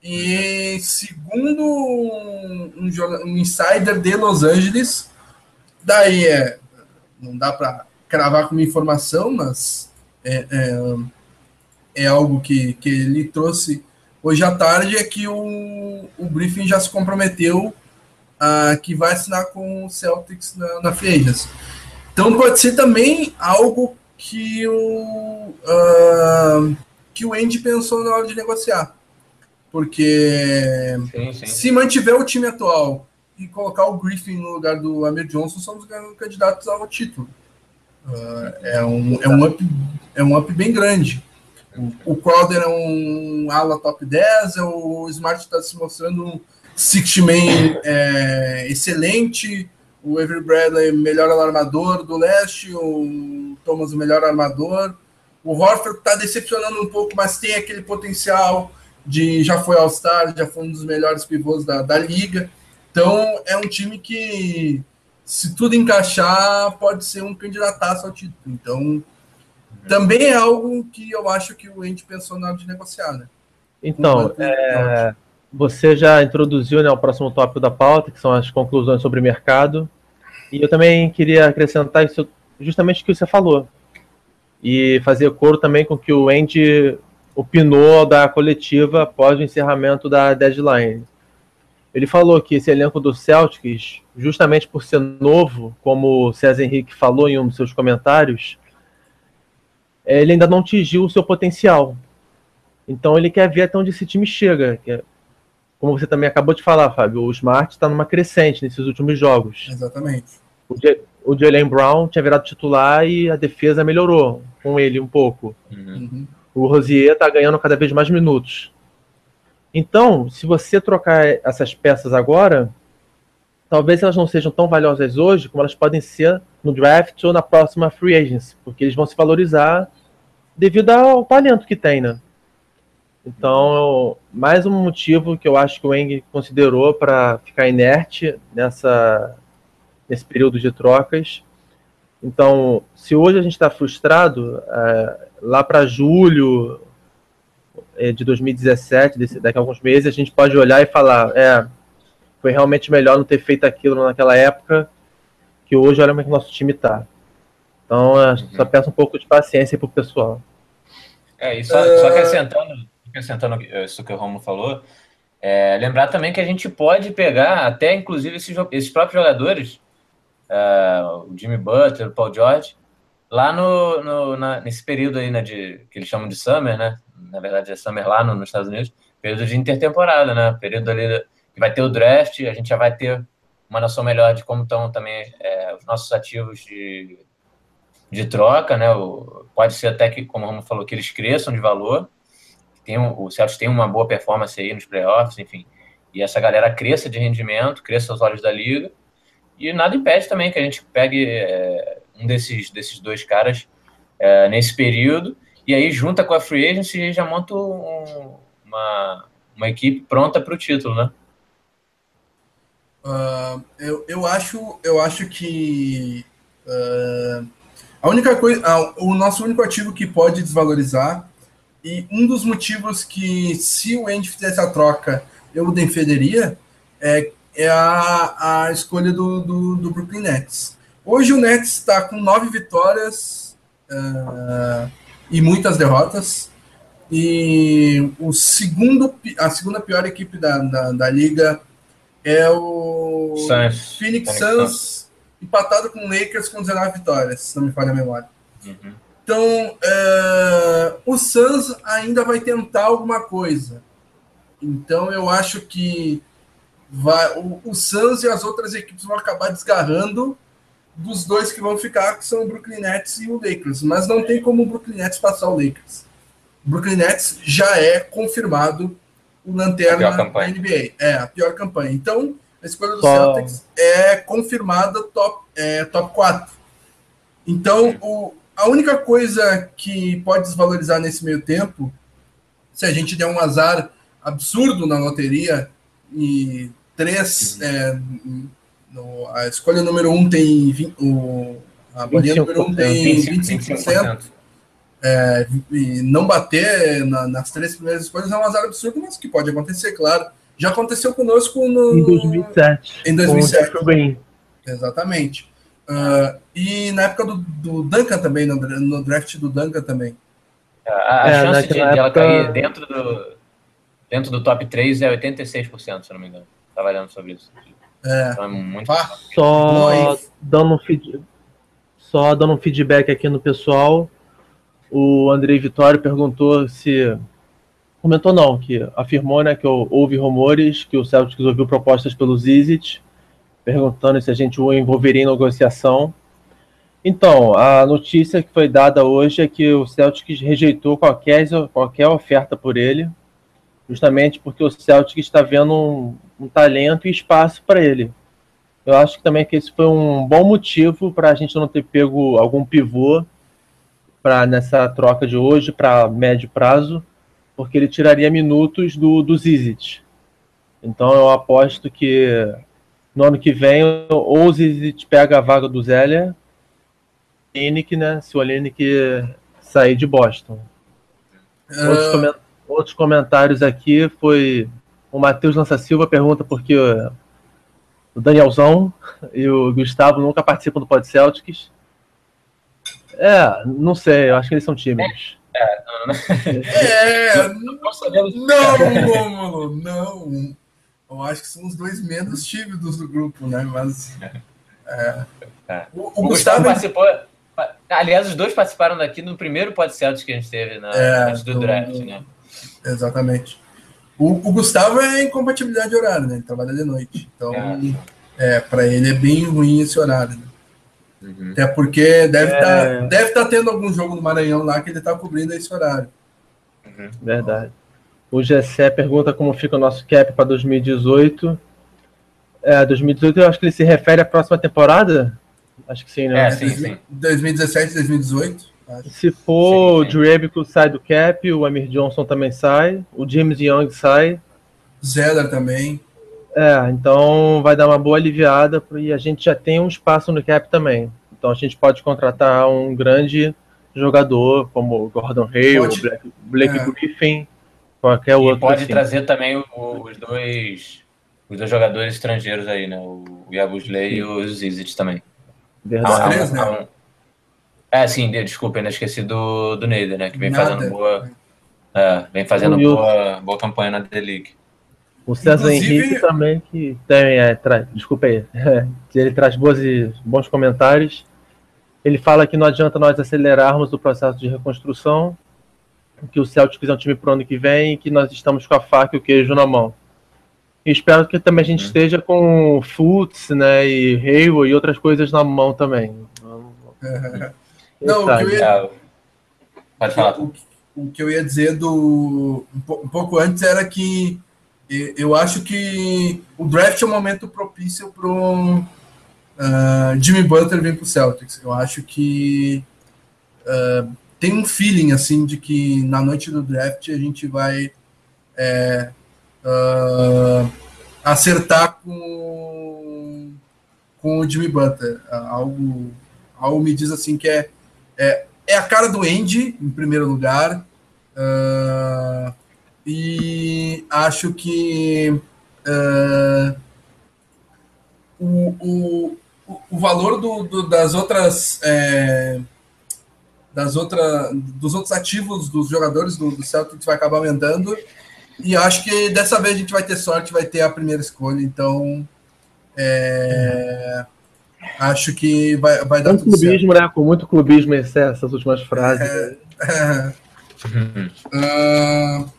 E segundo um, um, um insider de Los Angeles, daí é, não dá para cravar como informação, mas é, é, é, algo que, que ele trouxe hoje à tarde, é que o, o briefing já se comprometeu a que vai assinar com o Celtics na, na Free Então pode ser também algo que o, uh, que o Andy pensou na hora de negociar. Porque sim, sim. se mantiver o time atual e colocar o Griffin no lugar do Amir Johnson, somos candidatos ao título. Uh, é, um, é, um up, é um up bem grande. O, o Crowder é um ala top 10, é o Smart está se mostrando um 60 man é, excelente, o Avery Bradley melhor alarmador do leste, o Thomas o melhor armador. O Horford está decepcionando um pouco, mas tem aquele potencial de já foi All-Star, já foi um dos melhores pivôs da, da liga. Então é um time que, se tudo encaixar, pode ser um candidataço ao título. Então também é algo que eu acho que o Andy pensou na hora de negociar, né? Então, é, você já introduziu né, o próximo tópico da pauta, que são as conclusões sobre mercado. E eu também queria acrescentar isso, justamente o que você falou. E fazer coro também com que o Andy opinou da coletiva após o encerramento da deadline. Ele falou que esse elenco do Celtics, justamente por ser novo, como o César Henrique falou em um dos seus comentários, ele ainda não atingiu o seu potencial. Então ele quer ver até onde esse time chega. É, como você também acabou de falar, Fábio, o Smart está numa crescente nesses últimos jogos. Exatamente. O, Jalen Brown tinha virado titular e a defesa melhorou com ele um pouco. Uhum. O Rosier está ganhando cada vez mais minutos. Então, se você trocar essas peças agora, talvez elas não sejam tão valiosas hoje como elas podem ser no draft ou na próxima free agency, porque eles vão se valorizar devido ao talento que tem, né? Então, mais um motivo que eu acho que o Eng considerou para ficar inerte nessa, nesse período de trocas. Então, se hoje a gente está frustrado, é, lá para julho é, de 2017, desse, daqui a alguns meses, a gente pode olhar e falar: é, foi realmente melhor não ter feito aquilo naquela época, que hoje olha como é que o nosso time está. Então, uhum. só peço um pouco de paciência para o pessoal. É, e só, uh... só acrescentando, acrescentando isso que o Romulo falou, é, lembrar também que a gente pode pegar até, inclusive, esses, esses próprios jogadores, uh, o Jimmy Butler, o Paul George, lá no, no na, nesse período aí, né, de, que eles chamam de summer, né? Na verdade é summer lá no, nos Estados Unidos, período de intertemporada, né? Período ali que vai ter o draft, a gente já vai ter uma noção melhor de como estão também é, os nossos ativos de, de troca, né? O, pode ser até que, como o Romo falou, que eles cresçam de valor. Tem, o Celtics tem uma boa performance aí nos playoffs, enfim. E essa galera cresça de rendimento, cresça aos olhos da liga. E nada impede também que a gente pegue é, um desses, desses dois caras é, nesse período, e aí junta com a Free Agency e já monta um, uma, uma equipe pronta para o título, né? Uh, eu, eu, acho, eu acho que uh, a única coisa, uh, o nosso único ativo que pode desvalorizar e um dos motivos que se o Andy fizesse a troca eu defenderia é, é a, a escolha do, do, do Brooklyn Nets. Hoje o Nets está com nove vitórias uh, e muitas derrotas. E o segundo, a segunda pior equipe da, da, da liga é o. Phoenix Suns, empatado com o Lakers com 19 vitórias, se não me falha a memória. Uhum. Então, uh, o Suns ainda vai tentar alguma coisa. Então, eu acho que vai, o, o Suns e as outras equipes vão acabar desgarrando dos dois que vão ficar, que são o Brooklyn Nets e o Lakers. Mas não tem como o Brooklyn Nets passar o Lakers. O Brooklyn Nets já é confirmado o lanterna da NBA. É, a pior campanha. Então, a escolha do Só... Celtics é confirmada top, é, top 4. Então, o, a única coisa que pode desvalorizar nesse meio tempo, se a gente der um azar absurdo na loteria e três, uhum. é, no, a escolha número um tem 20, o, A bolinha número 1 um tem 25%. 25%. É, e não bater na, nas três primeiras escolhas é um azar absurdo, mas que pode acontecer, claro. Já aconteceu conosco no, em 2007. Em 2007. Exatamente. Uh, e na época do, do Duncan também, no, no, draft do Duncan também. A, a é, chance de, época... ela cair dentro do, dentro do top 3 é 86%, se não me engano. Estava lendo sobre isso. É. Então é muito só dando, um feed... só dando um feedback aqui no pessoal. O Andrei Vitório perguntou se. Comentou não, que afirmou né, que houve rumores que o Celtics ouviu propostas pelo Zizit perguntando se a gente o envolveria em negociação. Então, a notícia que foi dada hoje é que o Celtic rejeitou qualquer, qualquer oferta por ele, justamente porque o Celtic está vendo um, um talento e espaço para ele. Eu acho que também que esse foi um bom motivo para a gente não ter pego algum pivô para nessa troca de hoje para médio prazo, porque ele tiraria minutos do, do Zizit. Então eu aposto que no ano que vem, ou o Zizit pega a vaga do Zélia, Olinick, né? Se o Olinick sair de Boston. Uh... Outros, coment outros, comentários aqui foi o Matheus Lança Silva pergunta porque o Danielzão e o Gustavo nunca participam do Pod Celtics. É, não sei, eu acho que eles são tímidos. É, não, não. é, não, não, não. Eu acho que são os dois menos tímidos do grupo, né? Mas. É, é. O, o, o, Gustavo, participou. Aliás, os dois participaram daqui no primeiro podcast que a gente teve na, é, antes do, do draft, né? Exatamente. O, o, Gustavo é incompatibilidade de horário, né? Ele trabalha de noite. Então, é, é para ele é bem ruim esse horário. Né? Uhum. Até porque deve estar é... tá, deve tá tendo algum jogo no Maranhão lá que ele está cobrindo esse horário. Uhum. Verdade. O Gessé pergunta como fica o nosso cap para 2018. É, 2018 eu acho que ele se refere à próxima temporada. Acho que sim, né? É, sim, sim. 2017, 2018. Se for o Drebico sai do cap, o Amir Johnson também sai, o James Young sai. Zeller também. É, então vai dar uma boa aliviada e a gente já tem um espaço no cap também. Então a gente pode contratar um grande jogador como Gordon Hay, o Blake, Blake é. Griffin, Qualquer outro. E pode assim. trazer também o, os dois os dois jogadores estrangeiros aí, né? O Yabusley e o Zizit também. Verdade. Ah, três, né? É, sim, desculpa, ainda esqueci do, do Neider, né? Que vem Nada. fazendo boa. É, vem fazendo boa, boa campanha na D-League. O César Inclusive... Henrique também, que também é, tra... desculpa aí, [laughs] ele traz boas e bons comentários. Ele fala que não adianta nós acelerarmos o processo de reconstrução, que o Celtics é um time pro ano que vem e que nós estamos com a faca e o queijo na mão. E espero que também a gente uhum. esteja com Futs, né, e Hayward e outras coisas na mão também. Não, o que eu ia... Pode falar. O, o, que eu ia dizer do um, pouco antes era que eu acho que o draft é um momento propício para o uh, Jimmy Butler vir para o Celtics. Eu acho que uh, tem um feeling assim de que na noite do draft a gente vai é, uh, acertar com, com o Jimmy Butler. Algo, algo me diz assim que é, é, é a cara do Andy, em primeiro lugar. Uh, e acho que uh, o, o, o valor do, do das outras. É, das outra, dos outros ativos dos jogadores do, do Celtics vai acabar aumentando. E acho que dessa vez a gente vai ter sorte, vai ter a primeira escolha. Então, é, acho que vai, vai dar Com tudo clubismo, certo. né? Com muito clubismo essas últimas frases. É, é. uh,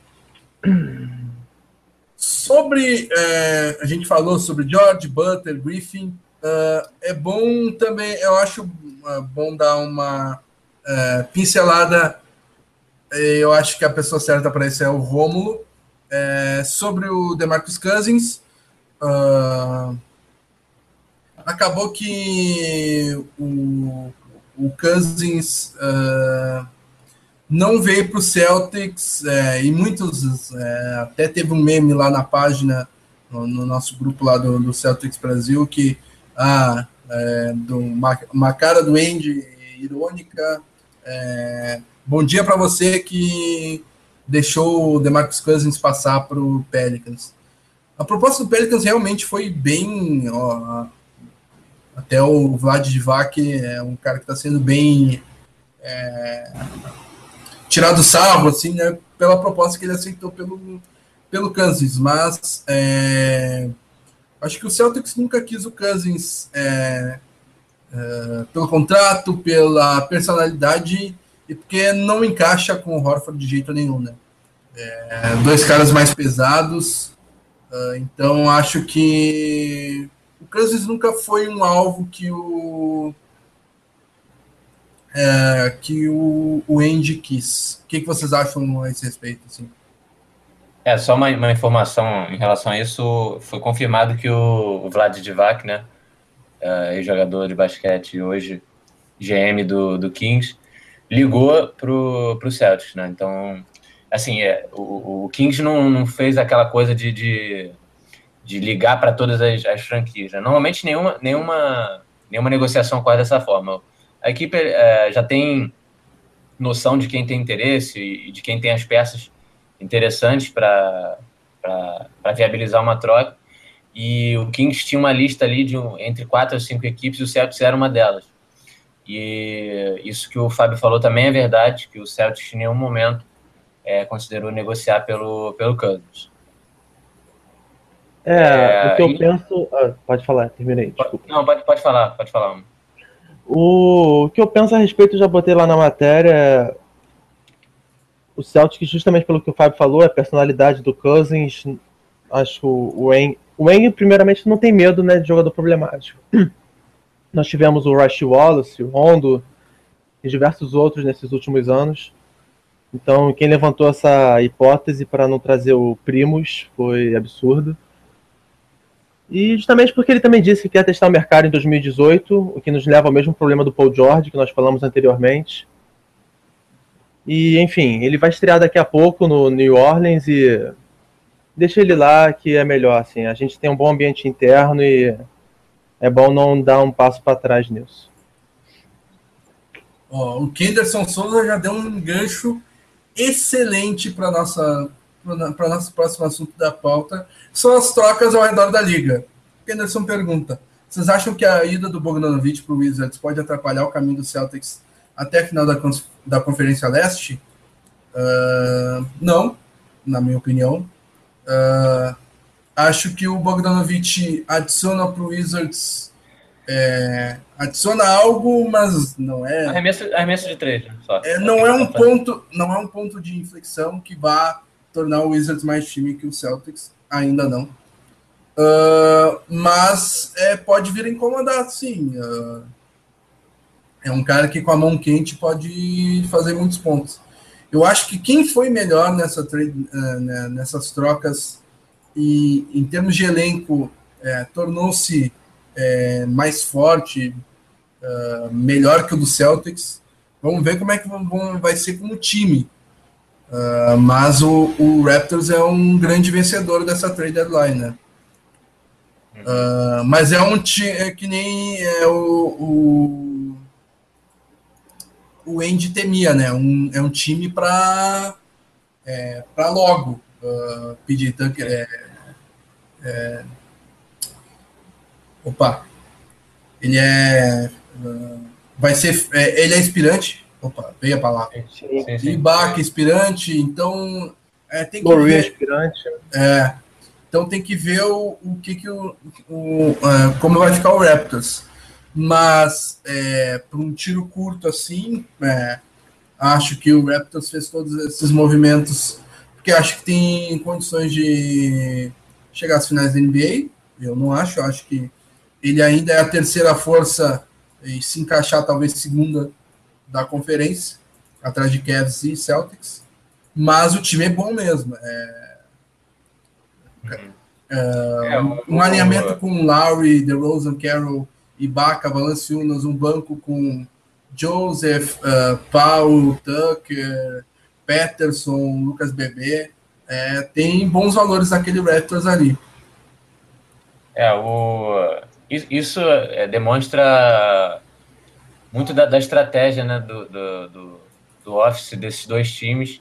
sobre é, a gente falou sobre George Butler, Griffin. Uh, é bom também, eu acho uh, bom dar uma é, pincelada, é, eu acho que a pessoa certa para isso é o Rômulo. É, sobre o DeMarcus Cousins, uh, acabou que o, o Cousins uh, não veio para o Celtics é, e muitos é, até teve um meme lá na página no, no nosso grupo lá do, do, Celtics Brasil que ah, é, do, uma, uma cara do Andy irônica. Bom dia para você que deixou o DeMarcus Cousins passar para o Pelicans. A proposta do Pelicans realmente foi bem. Ó, até o Vlad Divac é um cara que está sendo bem é, tirado sarro, assim, né, pela proposta que ele aceitou pelo, pelo Cousins. Mas é, acho que o Celtics nunca quis o Cousins é, é, pelo contrato, pela personalidade e porque não encaixa com o Horford de jeito nenhum, né? É, dois caras mais pesados, uh, então acho que Kansas nunca foi um alvo que o é, que o, o Andy quis. O que, que vocês acham a esse respeito? Assim? É, só uma, uma, informação em relação a isso, foi confirmado que o, o Vlad Divac, né, é, jogador de basquete hoje GM do, do Kings, ligou pro, pro Celtics, né, então assim, é, o, o Kings não, não fez aquela coisa de, de, de ligar para todas as, as franquias. Né? Normalmente nenhuma, nenhuma, nenhuma negociação ocorre dessa forma. A equipe é, já tem noção de quem tem interesse e de quem tem as peças interessantes para viabilizar uma troca. E o Kings tinha uma lista ali de um, entre quatro ou cinco equipes e o Celtics era uma delas. E isso que o Fábio falou também é verdade, que o Celtics em nenhum momento é, considerou negociar pelo, pelo Cousins. É, é, o que eu e... penso. Ah, pode falar, terminei. Desculpa. Não, pode, pode falar, pode falar. O, o que eu penso a respeito, já botei lá na matéria. O Celtic, justamente pelo que o Fábio falou, a personalidade do Cousins. Acho o Wayne. O Wayne, primeiramente, não tem medo né, de jogador problemático. [clears throat] Nós tivemos o Rush Wallace, o Rondo e diversos outros nesses últimos anos. Então, quem levantou essa hipótese para não trazer o Primus foi absurdo. E justamente porque ele também disse que quer testar o mercado em 2018, o que nos leva ao mesmo problema do Paul George, que nós falamos anteriormente. E, enfim, ele vai estrear daqui a pouco no New Orleans e deixa ele lá que é melhor, assim. A gente tem um bom ambiente interno e é bom não dar um passo para trás nisso. o Kenderson Souza já deu um gancho excelente para nossa para nosso próximo assunto da pauta são as trocas ao redor da liga. Anderson pergunta: vocês acham que a ida do Bogdanovich para o Wizards pode atrapalhar o caminho do Celtics até a final da, da Conferência Leste? Uh, não, na minha opinião. Uh, acho que o Bogdanovich adiciona para o Wizards é, adiciona algo, mas não é. Arremesso, arremesso de três, né, só. É, não é um ponto, não é um ponto de inflexão que vá tornar o Wizards mais time que o Celtics, ainda não. Uh, mas é, pode vir incomodar, sim. Uh, é um cara que com a mão quente pode fazer muitos pontos. Eu acho que quem foi melhor nessa trade, uh, né, nessas trocas e em termos de elenco é, tornou-se é, mais forte, uh, melhor que o do Celtics. Vamos ver como é que vão, vai ser como time. Uh, mas o, o, Raptors é um grande vencedor dessa trade deadline, né? Uh, mas é um time é que nem é o, o, o Andy temia, né? Um, é um time para é, para logo. Uh, pedir Tucker é, é, Opa. Ele é. Vai ser. É, ele é inspirante. Opa, veio a palavra. Sim, sim, sim. Ibaka, inspirante. Então. É, tem que ver. inspirante. É. Então tem que ver o, o que, que o, o uh, como vai ficar o Raptors. Mas é, para um tiro curto assim, é, acho que o Raptors fez todos esses movimentos porque acho que tem condições de chegar às finais da NBA. Eu não acho, eu acho que ele ainda é a terceira força e se encaixar talvez segunda da conferência, atrás de Cavs e Celtics. Mas o time é bom mesmo. É, é, é um, um alinhamento com Lowry, DeRozan, Carroll, Ibaka, Valanciunas, um banco com Joseph, uh, Paul, Tucker, Peterson, Lucas Bebê. É, tem bons valores naquele Raptors ali. É, o Isso é, demonstra muito da, da estratégia né, do, do, do, do, Office desses dois times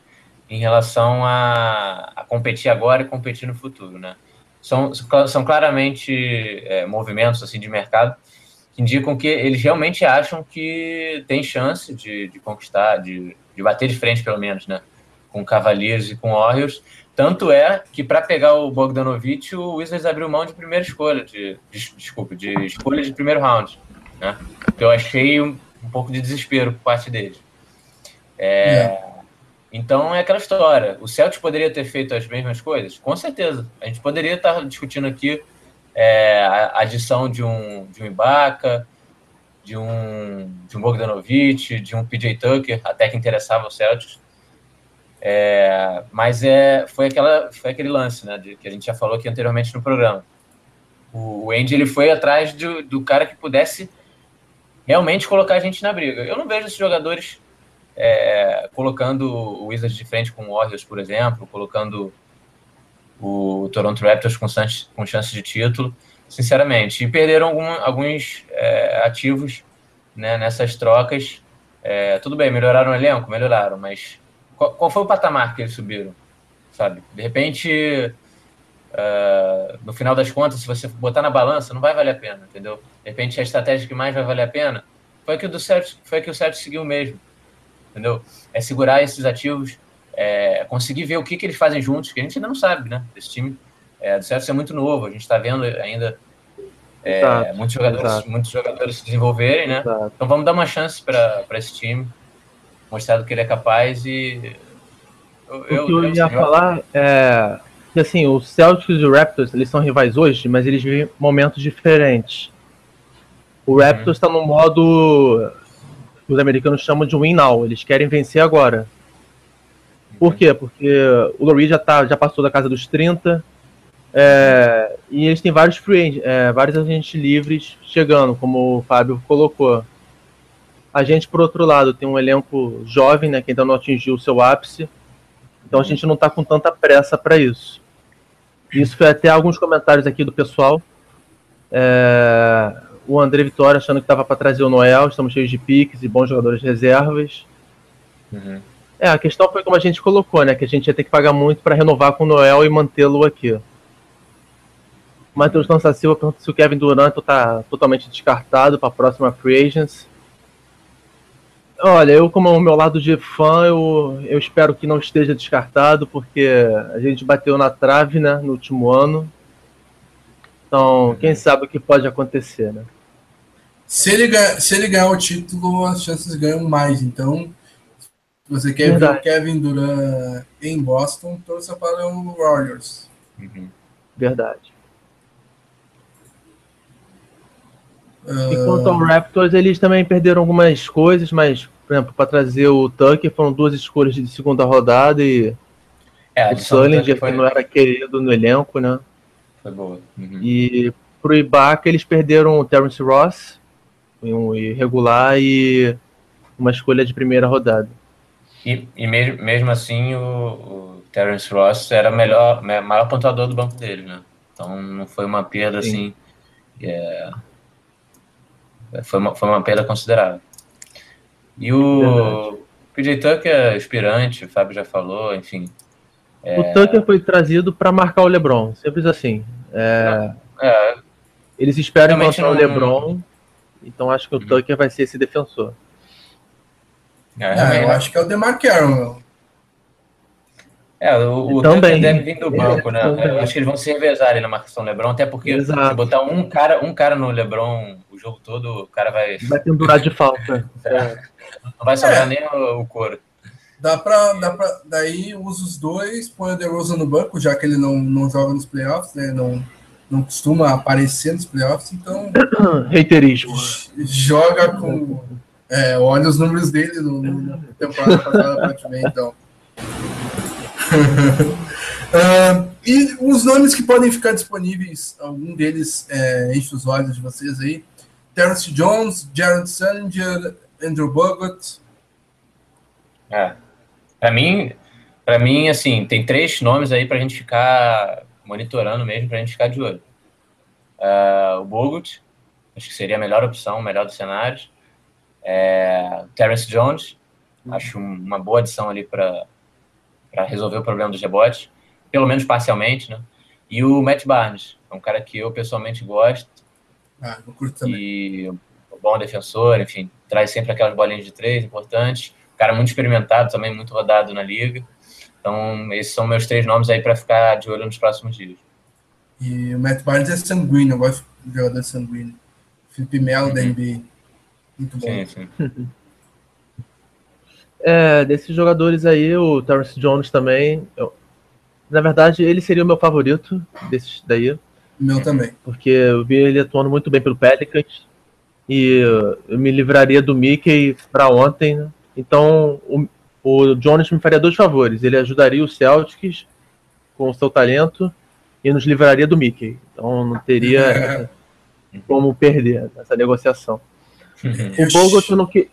em relação a, a, competir agora e competir no futuro. Né? São, são claramente é, movimentos assim de mercado que indicam que eles realmente acham que tem chance de, de conquistar, de, de bater de frente, pelo menos, né? com Cavaliers e com Warriors. Tanto é que para pegar o Bogdanovich, o Wizards abriu mão de primeira escolha, de, de desculpa, de escolha de primeiro round. Né? Eu achei um, um pouco de desespero por parte deles. É, é. Então é aquela história. O Celtics poderia ter feito as mesmas coisas? Com certeza. A gente poderia estar discutindo aqui é, a adição de um, de um Ibaka, de um, de um Bogdanovich, de um PJ Tucker, até que interessava o Celtics. É, mas é, foi, aquela, foi aquele lance né, de, que a gente já falou aqui anteriormente no programa. O, o Andy ele foi atrás do, do cara que pudesse realmente colocar a gente na briga. Eu não vejo esses jogadores é, colocando o Wizards de frente com o Warriors, por exemplo, colocando o Toronto Raptors com, chance, com chance de título, sinceramente. E perderam algum, alguns é, ativos né, nessas trocas. É, tudo bem, melhoraram o elenco? Melhoraram, mas qual, qual, foi o patamar que eles subiram? Sabe? De repente, uh, no final das contas, se você botar na balança, não vai valer a pena, entendeu? De repente, a estratégia que mais vai valer a pena foi que o do Celtics, foi que o Celtics seguiu mesmo, entendeu? É segurar esses ativos, é, conseguir ver o que, que eles fazem juntos, que a gente ainda não sabe, né? Esse time é, do Celtics é muito novo, a gente está vendo ainda é, muitos, jogadores, muitos jogadores se desenvolverem, né? Exato. Então vamos dar uma chance para esse time mostrado que ele é capaz e. Eu, o que eu, eu ia falar é que assim, os Celtics e o Raptors eles são rivais hoje, mas eles vivem momentos diferentes. O uhum. Raptors está no modo que os americanos chamam de win now, eles querem vencer agora. Por uhum. quê? Porque o Laurie já, tá, já passou da casa dos 30, é, e eles têm vários free é, vários agentes livres chegando, como o Fábio colocou. A gente, por outro lado, tem um elenco jovem, né, que ainda não atingiu o seu ápice. Então a gente não está com tanta pressa para isso. Isso foi até alguns comentários aqui do pessoal. É, o André Vitória achando que estava para trazer o Noel, estamos cheios de piques e bons jogadores reservas. Uhum. É, a questão foi como a gente colocou, né? Que a gente ia ter que pagar muito para renovar com o Noel e mantê-lo aqui. Matheus Lança Silva pergunta se o Kevin Durant está totalmente descartado para a próxima Free Agents. Olha, eu como o meu lado de fã, eu, eu espero que não esteja descartado, porque a gente bateu na trave, né, no último ano. Então, uhum. quem sabe o que pode acontecer, né? Se ele, ganhar, se ele ganhar o título, as chances ganham mais. Então, se você quer Verdade. ver o Kevin Durant em Boston, torça para o Warriors. Uhum. Verdade. Uh... Enquanto ao Raptors, eles também perderam algumas coisas, mas por exemplo, para trazer o Tucker foram duas escolhas de segunda rodada e é, o Sullinger, foi... que não era querido no elenco, né? Foi boa. Uhum. E pro Ibaka eles perderam o Terence Ross, um irregular, e uma escolha de primeira rodada. E, e mesmo, mesmo assim, o, o Terence Ross era melhor, maior pontuador do banco dele, né? Então não foi uma perda Sim. assim. É, foi, uma, foi uma perda considerável. E o PJ Tucker é aspirante, o Fábio já falou, enfim. É... O Tucker foi trazido para marcar o LeBron, simples assim. É... É... Eles esperam encontrar não... o LeBron, então acho que o uhum. Tucker vai ser esse defensor. É, eu acho que é o DeMar Carroll. É, o, o também deve vir do banco, né? Eu acho que eles vão se revezar ali na marcação LeBron, até porque Exato. se botar um cara, um cara no LeBron o jogo todo, o cara vai. Vai pendurar de falta. É. [laughs] Não vai sobrar é. nem o, o couro. Dá pra, dá pra. Daí usa os dois, põe o DeRozan no banco, já que ele não, não joga nos playoffs, né? Não, não costuma aparecer nos playoffs, então. [coughs] Reiterismo. Joga com. É, olha os números dele no, no temporada passada pra então. uh, [laughs] e os nomes que podem ficar disponíveis, algum deles é, enche os olhos de vocês aí. Terence Jones, Jared Sanger, Andrew Bogut. É. Para mim, para mim, assim, tem três nomes aí para a gente ficar monitorando mesmo, para a gente ficar de olho. Uh, o Bogut, acho que seria a melhor opção, o melhor dos cenários. É, Terence Jones, acho uma boa adição ali para resolver o problema dos rebotes, pelo menos parcialmente, né? E o Matt Barnes, é um cara que eu pessoalmente gosto. Ah, eu curto também. E bom defensor, enfim, traz sempre aquelas bolinhas de três importantes. Cara muito experimentado, também muito rodado na liga. Então, esses são meus três nomes aí para ficar de olho nos próximos dias. E o Matt Barnes é sanguíneo, eu gosto de jogador sanguíneo. Felipe Melo uhum. da NBA. Muito bom. Sim, sim. [laughs] É, desses jogadores aí, o Terrence Jones também. Eu, na verdade, ele seria o meu favorito desses daí. Meu também. Porque eu vi ele atuando muito bem pelo Pelicans. E eu me livraria do Mickey para ontem. Né? Então, o, o Jones me faria dois favores. Ele ajudaria o Celtics com o seu talento e nos livraria do Mickey. Então não teria [laughs] como perder nessa negociação. [laughs] o Bogut eu não que...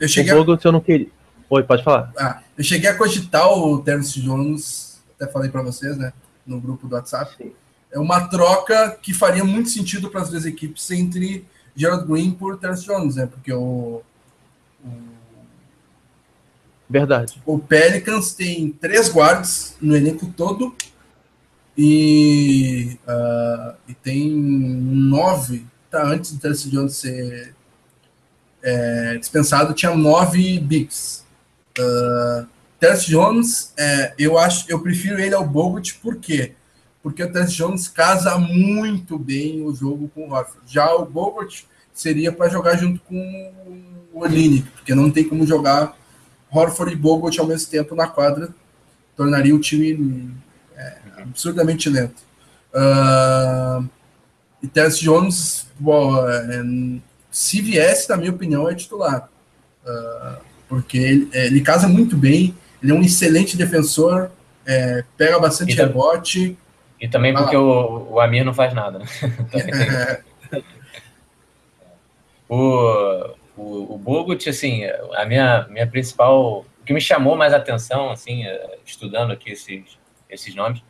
Eu cheguei o Bogut eu não queria. Oi, pode falar. Ah, eu cheguei a cogitar o Terence Jones, até falei para vocês, né, no grupo do WhatsApp. Sim. É uma troca que faria muito sentido para as duas equipes entre Gerald Green por Terence Jones, né? Porque o, o Verdade. O Pelicans tem três guardas no elenco todo e, uh, e tem nove. Tá, antes do Terence Jones ser é, dispensado, tinha nove bigs. Uh, Terence Jones, é, eu acho, eu prefiro ele ao Bogut, por quê? Porque o Terence Jones casa muito bem o jogo com o Horford. Já o Bogut seria para jogar junto com o Olinick, porque não tem como jogar Horford e Bogut ao mesmo tempo na quadra, tornaria o time é, absurdamente lento. Uh, e Terence Jones, bom, é, se viesse, na minha opinião, é titular. Uh, porque ele, é, ele, casa muito bem, ele é um excelente defensor, é, pega bastante e rebote. E também porque o, o, Amir não faz nada. Né? [laughs] [laughs] o, o, o Bogut, assim, a minha, minha principal. O que me chamou mais atenção, assim, é, estudando aqui esses, esses nomes,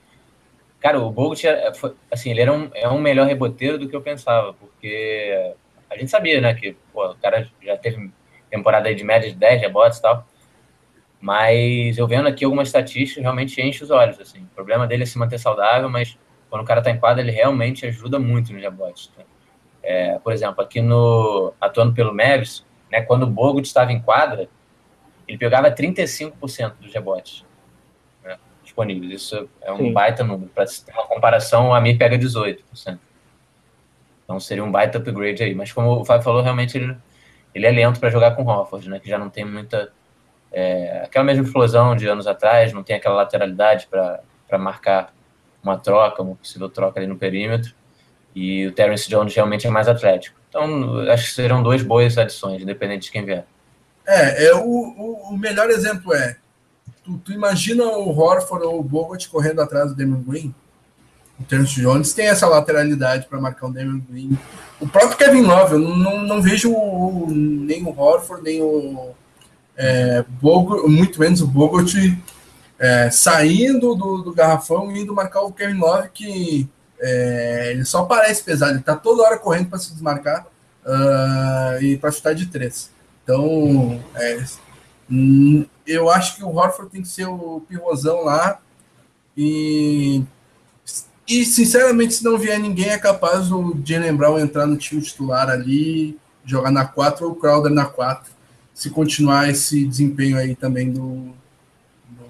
cara, o Bogut, é, assim, ele era um, é um melhor reboteiro do que eu pensava, porque a gente sabia, né, que pô, o cara já teve temporada de média de 10 rebotes e tal, mas eu vendo aqui algumas estatísticas, realmente enche os olhos, assim. O problema dele é se manter saudável, mas quando o cara tá em quadra, ele realmente ajuda muito nos rebotes. Tá? É, por exemplo, aqui no atuando pelo Mavis, né, quando o Bogut estava em quadra, ele pegava 35% dos rebotes né, disponíveis. Isso é um Sim. baita número. Para uma comparação, o Amir pega 18%. Então seria um baita upgrade aí. Mas como o Fábio falou, realmente ele, ele é lento para jogar com o Hofford, né, que já não tem muita. É, aquela mesma explosão de anos atrás, não tem aquela lateralidade para marcar uma troca, uma possível troca ali no perímetro e o Terence Jones realmente é mais atlético. Então, acho que serão duas boas adições, independente de quem vier. É, é o, o, o melhor exemplo é, tu, tu, imagina o Horford ou o Bogut correndo atrás do Damon Green? O Terence Jones tem essa lateralidade para marcar o Damon Green. O próprio Kevin Love, eu não, não, não vejo o, nem o Horford, nem o é, Bogut, muito menos o Bogut é, saindo do, do garrafão e indo marcar o Kevin Love, que é, ele só parece pesado, ele tá toda hora correndo para se desmarcar uh, e para chutar de três. Então, é, hum, eu acho que o Horford tem que ser o pivôzão lá. E, e, sinceramente, se não vier ninguém, é capaz o Jalen Brown entrar no time titular ali, jogar na 4 ou o Crowder na 4, se continuar esse desempenho aí também do. Do,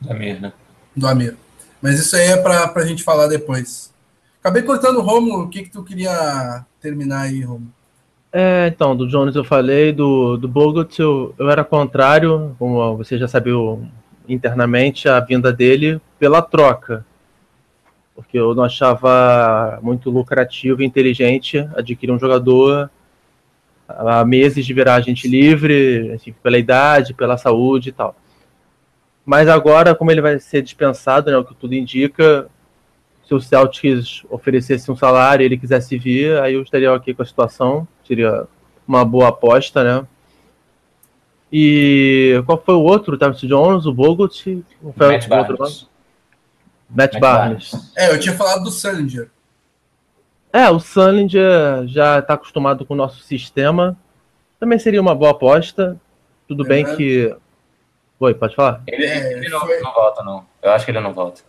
do Amir, né? Do Amir. Mas isso aí é para a gente falar depois. Acabei cortando o Romulo. O que, que tu queria terminar aí, Romulo? É, então, do Jones eu falei, do, do Bogut eu, eu era contrário, como você já sabia internamente, a vinda dele pela troca. Porque eu não achava muito lucrativo e inteligente adquirir um jogador há meses de virar agente livre, assim, pela idade, pela saúde e tal. Mas agora, como ele vai ser dispensado, né, o que tudo indica, se o Celtics oferecesse um salário e ele quisesse vir, aí eu estaria aqui com a situação. Seria uma boa aposta, né? E qual foi o outro? O Terence Jones, o Bogut? Foi Matt o outro Barnes. Matt, Matt Barnes. É, eu tinha falado do Sanger. É, o Sunlinger já está acostumado com o nosso sistema. Também seria uma boa aposta. Tudo é, bem que. Oi, pode falar? Ele, é, ele não, foi... não, volta, não. Eu acho que ele não volta.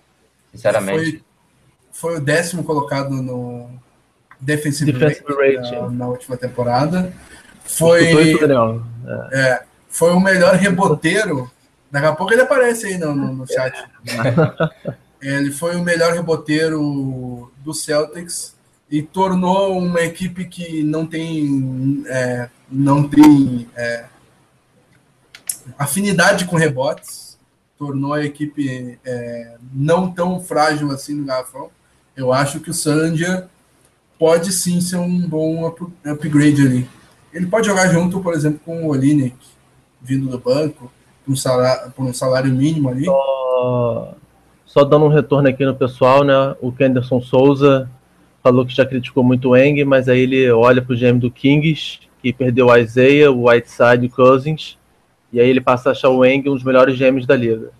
Sinceramente. Foi, foi o décimo colocado no Defensive, Defensive Rate, na, na, última temporada. Foi. É. é. foi o melhor reboteiro. Daqui a pouco ele aparece aí no, no, no chat. [laughs] ele foi o melhor reboteiro do Celtics e tornou uma equipe que não tem é, não tem é, afinidade com rebotes, tornou a equipe é, não tão frágil assim no garrafão. Eu acho que o Sandia pode sim ser um bom up upgrade ali. Ele pode jogar junto, por exemplo, com o Olinek, vindo do banco, por um salário, por um salário mínimo ali. Só, só dando um retorno aqui no pessoal, né? O Kenderson Souza falou que já criticou muito o Eng, mas aí ele olha para o GM do Kings, que perdeu o Isaiah, o Whiteside e o Cousins, e aí ele passa a achar o Eng um dos melhores GMs da liga.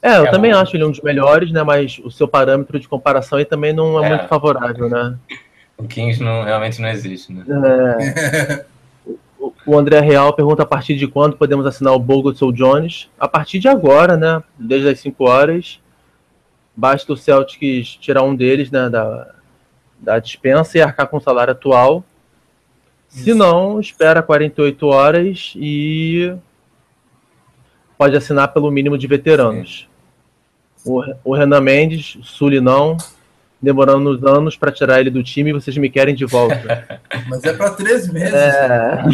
É, eu é também bom. acho ele um dos melhores, né? Mas o seu parâmetro de comparação aí também não é, é. muito favorável, né? O Kings não, realmente não existe, né? É. [laughs] o André Real pergunta a partir de quando podemos assinar o Bogut ou Jones. A partir de agora, né? Desde as 5 horas. Basta o Celtics tirar um deles, né? Da, da dispensa e arcar com o salário atual. Isso. Se não, espera 48 horas e pode assinar pelo mínimo de veteranos. O, o, Renan Mendes, Sully não, demorando uns anos para tirar ele do time e vocês me querem de volta. [laughs] Mas é para três meses. É,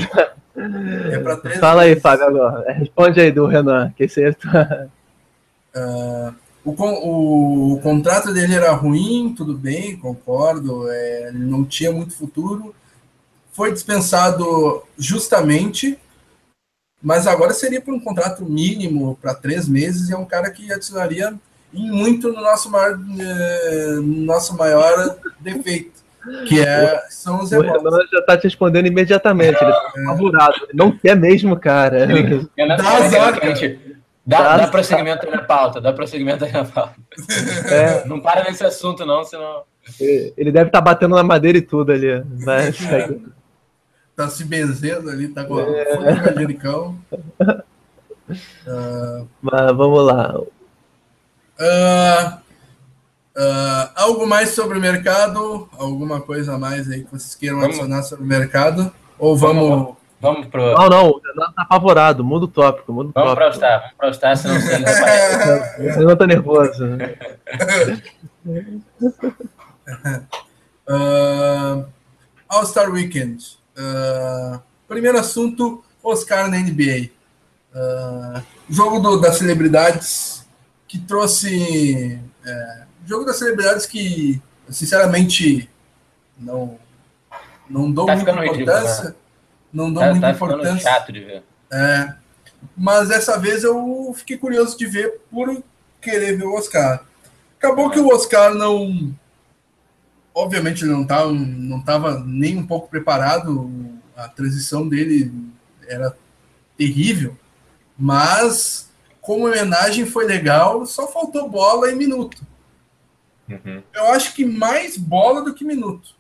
é para três Fala meses. aí, Fábio, agora. Responde aí do Renan, que esse aí tá... Uh, o, o, o, contrato dele era ruim, tudo bem, concordo. É, ele não tinha muito futuro. Foi dispensado justamente, mas agora seria por um contrato mínimo para três meses. E é um cara que adicionaria em muito no nosso maior, é, nosso maior defeito, que é, são os rebotes. O Renan já está te respondendo imediatamente. Ele está é. não quer mesmo, cara. Ele, dá azar, cara. Dá, dá prosseguimento na pauta, dá prosseguimento na pauta. É. Não para nesse assunto, não, senão. Ele deve estar tá batendo na madeira e tudo ali. Mas... [laughs] Tá se benzendo ali, tá com é. manjericão. Uh... [laughs] Mas vamos lá. Uh, uh, algo mais sobre o mercado? Alguma coisa a mais aí que vocês queiram vamos. adicionar sobre o mercado? Ou vamos. vamos Vamos pro. Não, não, o Renan tá apavorado. Muda o tópico. Muda o vamos tópico. pro Star, vamos pro Star, senão você não vai O Renan tá nervoso. uh, [laughs] All-Star Weekend. Uh, primeiro assunto: Oscar na NBA. Uh, jogo do, das celebridades que trouxe. É, jogo das celebridades que, sinceramente, não, não dou tá muita importância. Ridículo, né? não dou tá, muita tá importância. chato de ver. É, mas dessa vez eu fiquei curioso de ver por querer ver o Oscar. Acabou que o Oscar não. Obviamente ele não estava não tava nem um pouco preparado, a transição dele era terrível, mas como homenagem foi legal, só faltou bola e minuto. Uhum. Eu acho que mais bola do que minuto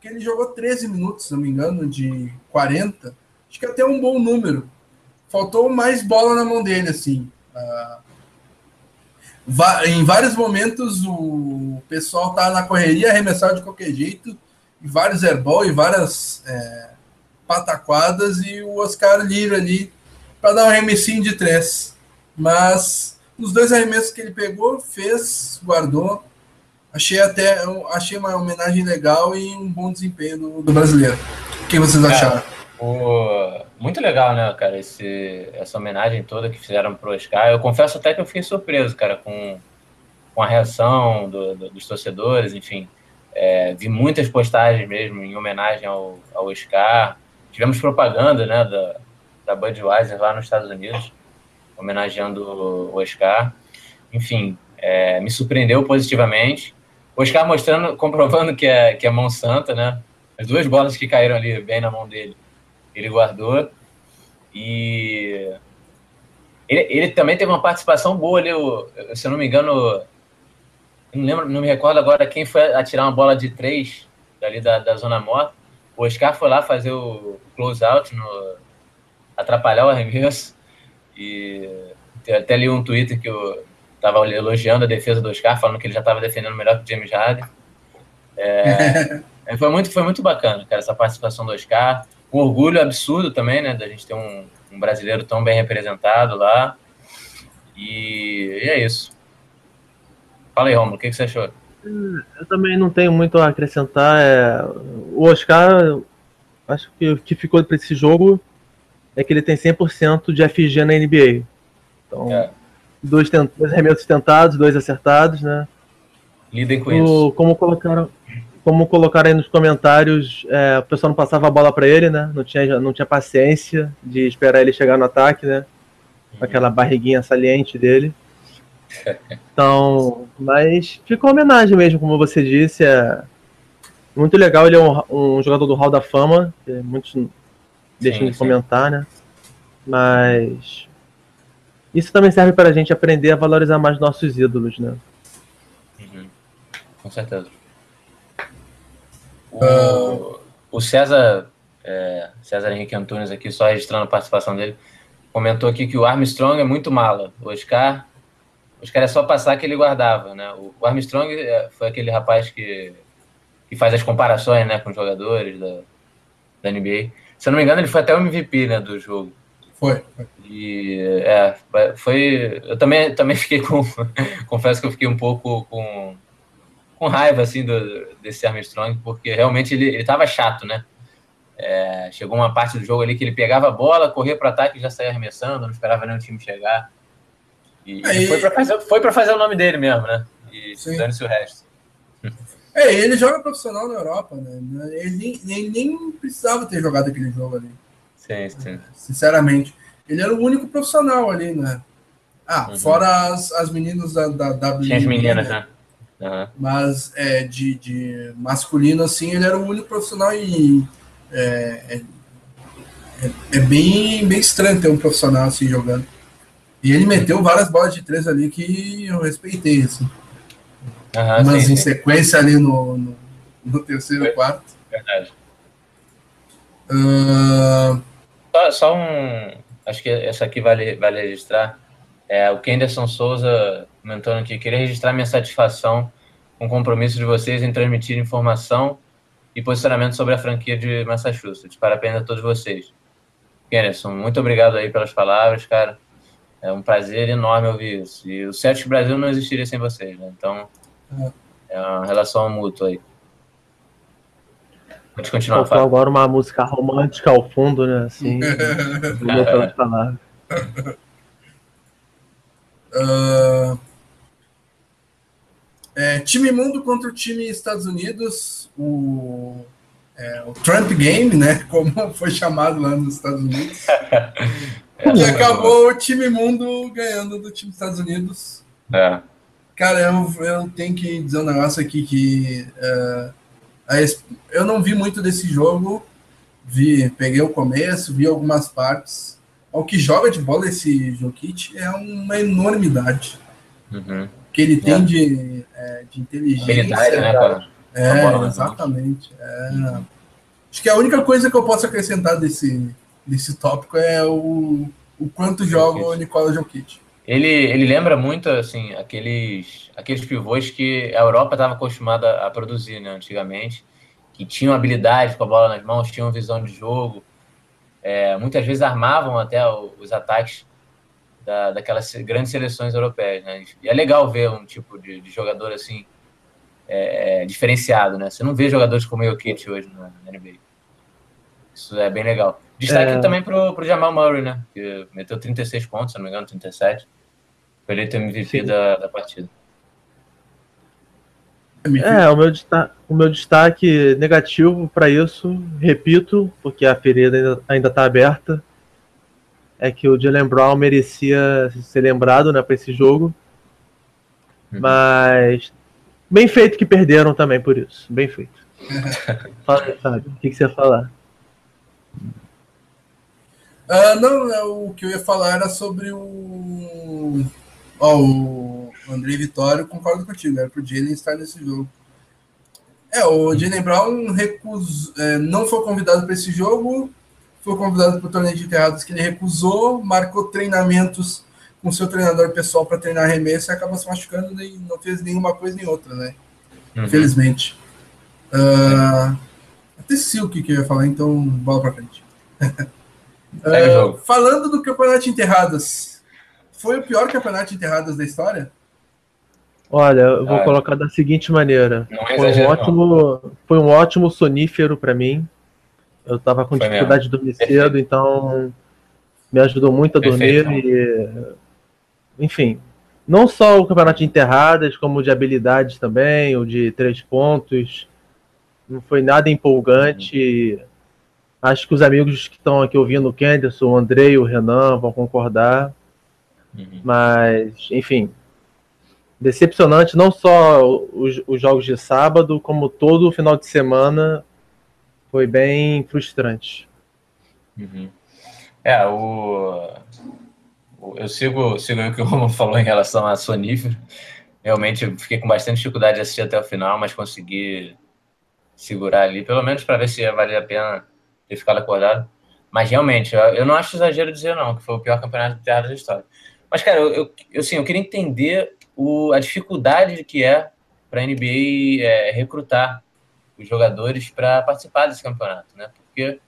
porque ele jogou 13 minutos, se não me engano, de 40. Acho que até um bom número. Faltou mais bola na mão dele, assim. Uh, em vários momentos o pessoal tá na correria, arremessar de qualquer jeito, e vários airball e várias é, pataquadas, e o Oscar livre ali para dar um arremessinho de três. Mas os dois arremessos que ele pegou, fez, guardou, Achei até achei uma homenagem legal e um bom desempenho do, do brasileiro. O que vocês acharam? O... Muito legal, né, cara, esse, essa homenagem toda que fizeram pro Oscar. Eu confesso até que eu fiquei surpreso, cara, com, com a reação do, do, dos torcedores, enfim. É, vi muitas postagens mesmo em homenagem ao, ao Oscar. Tivemos propaganda, né, da, da Budweiser lá nos Estados Unidos, homenageando o Oscar. Enfim, é, me surpreendeu positivamente. O Oscar mostrando, comprovando que é, que é mão santa, né? As duas bolas que caíram ali bem na mão dele, ele guardou. E ele, ele também teve uma participação boa ali, se eu não me engano, não, lembro, não me recordo agora quem foi atirar uma bola de três ali da, da zona morta. O Oscar foi lá fazer o close out, no, atrapalhar o arremesso. E até li um Twitter que eu estava elogiando a defesa do Oscar, falando que ele já estava defendendo melhor que o James Harden. É, [laughs] é, foi, muito, foi muito bacana, cara, essa participação do Oscar. Um orgulho absurdo também, né, da gente ter um, um brasileiro tão bem representado lá. E, e é isso. Fala aí, Romulo, o que, que você achou? Eu também não tenho muito a acrescentar. É... O Oscar, acho que o que ficou para esse jogo é que ele tem 100% de FG na NBA. Então, é. dois, tent... dois arremessos tentados, dois acertados, né? Lidem com o... isso. Como colocaram, como colocaram aí nos comentários, é, o pessoal não passava a bola para ele, né? Não tinha, não tinha paciência de esperar ele chegar no ataque, né? Com aquela barriguinha saliente dele. [laughs] Então, mas ficou homenagem mesmo, como você disse. É muito legal, ele é um, um jogador do Hall da Fama, muitos deixam de comentar, né? Mas isso também serve para a gente aprender a valorizar mais nossos ídolos, né? Uhum. Com certeza. O, o César, é, César Henrique Antunes aqui, só registrando a participação dele, comentou aqui que o Armstrong é muito mala. O Oscar os caras só passar que ele guardava, né? O Armstrong é, foi aquele rapaz que, que faz as comparações, né, com os jogadores da, da NBA. Se eu não me engano, ele foi até o MVP, né, do jogo. Foi. E é, foi. Eu também, também fiquei com. [laughs] confesso que eu fiquei um pouco com, com raiva assim do, desse Armstrong, porque realmente ele, ele tava chato, né? É, chegou uma parte do jogo ali que ele pegava a bola, corria para ataque e já saía arremessando, não esperava nem o time chegar. E, Aí... foi para fazer, foi fazer o nome dele mesmo, né? E dane-se o resto. [laughs] É, ele joga profissional na Europa, né? Ele nem, ele nem precisava ter jogado aquele jogo ali. Sim, sim. Sinceramente. Ele era o único profissional ali, né? Ah, uhum. fora as, as meninas da, da, da Tinha as meninas, né? Uhum. Mas é, de, de masculino, assim, ele era o único profissional e é, é, é, é bem, bem estranho ter um profissional assim jogando. E ele meteu várias bolas de três ali que eu respeitei, assim. Uhum, Mas sim, em sim. sequência ali no, no, no terceiro Foi. quarto. Verdade. Uh... Só, só, um. Acho que essa aqui vale, vale registrar. É, o Kenderson Souza comentando aqui, queria registrar minha satisfação com o compromisso de vocês em transmitir informação e posicionamento sobre a franquia de Massachusetts. Parabéns a todos vocês. Kenderson, muito obrigado aí pelas palavras, cara. É um prazer enorme ouvir isso. E o Celtic Brasil não existiria sem vocês, né? Então, é uma relação mútua aí. Pode continuar, Faltou agora uma música romântica ao fundo, né? Assim, [laughs] é. falar. Uh, é, time mundo contra o time Estados Unidos, o, é, o Trump Game, né? [laughs] Como foi chamado lá nos Estados Unidos. [laughs] e acabou o time mundo ganhando do time dos Estados Unidos. É. Cara, eu, eu tenho que dizer um negócio aqui que uh, eu não vi muito desse jogo. Vi, peguei o começo, vi algumas partes. O que joga de bola esse Jokic é uma enormidade. Uhum. Que ele tem é. de, é, de inteligência. né, cara? É, bola, né? exatamente. É. Uhum. Acho que a única coisa que eu posso acrescentar desse, desse tópico é o, o quanto joga o Nicola Jokic. Ele, ele lembra muito assim aqueles, aqueles pivôs que a Europa estava acostumada a produzir né, antigamente, que tinham habilidade com a bola nas mãos, tinham visão de jogo, é, muitas vezes armavam até os ataques da, daquelas grandes seleções europeias. Né? E é legal ver um tipo de, de jogador assim é, diferenciado. Né? Você não vê jogadores como o Jokic hoje na, na NBA. Isso é bem legal. Destaque é... também pro, pro Jamal Murray, né? Que meteu 36 pontos, se não me engano, 37. Foi eleito MVP da, da partida. É, o meu, destaque, o meu destaque negativo para isso, repito, porque a ferida ainda está aberta, é que o Jalen Brown merecia ser lembrado né, para esse jogo. Uhum. Mas bem feito que perderam também por isso. Bem feito. [laughs] Fala Fábio, o que, que você ia falar? Uh, não, é, o que eu ia falar era sobre o. Ó, o O Andrei Vitório, concordo contigo, era pro Jalen estar nesse jogo. É, o Jalen Brown recus, é, não foi convidado para esse jogo, foi convidado para o torneio de enterrados que ele recusou, marcou treinamentos com seu treinador pessoal para treinar arremesso e acabou se machucando e não fez nenhuma coisa nem outra, né? Uhum. Infelizmente. Uh, até sei o que, que eu ia falar, então bola para frente. [laughs] uh, falando do campeonato de enterradas, foi o pior campeonato de enterradas da história? Olha, eu vou ah, colocar da seguinte maneira. Foi, um ótimo, foi um ótimo sonífero para mim. Eu estava com foi dificuldade mesmo. de dormir Perfeito. cedo, então me ajudou muito a dormir. Perfeito. E, enfim, não só o campeonato de enterradas, como de habilidades também, o de três pontos. Não foi nada empolgante. Uhum. Acho que os amigos que estão aqui ouvindo, o Kenderson, o Andrei, o Renan, vão concordar. Uhum. Mas, enfim, decepcionante não só os, os, jogos de sábado, como todo o final de semana foi bem frustrante. Uhum. É, o, eu sigo, sigo o que o Romo [laughs] falou em relação a sonífero. Realmente fiquei com bastante dificuldade de assistir até o final, mas consegui segurar ali, pelo menos para ver se valia a pena ter ficado acordado. Mas realmente, eu, eu não acho exagero dizer não, que foi o pior campeonato de teatro da história. Mas, cara, eu, eu, eu, assim, eu queria entender o, a dificuldade que é para a NBA é, recrutar os jogadores para participar desse campeonato, né? Porque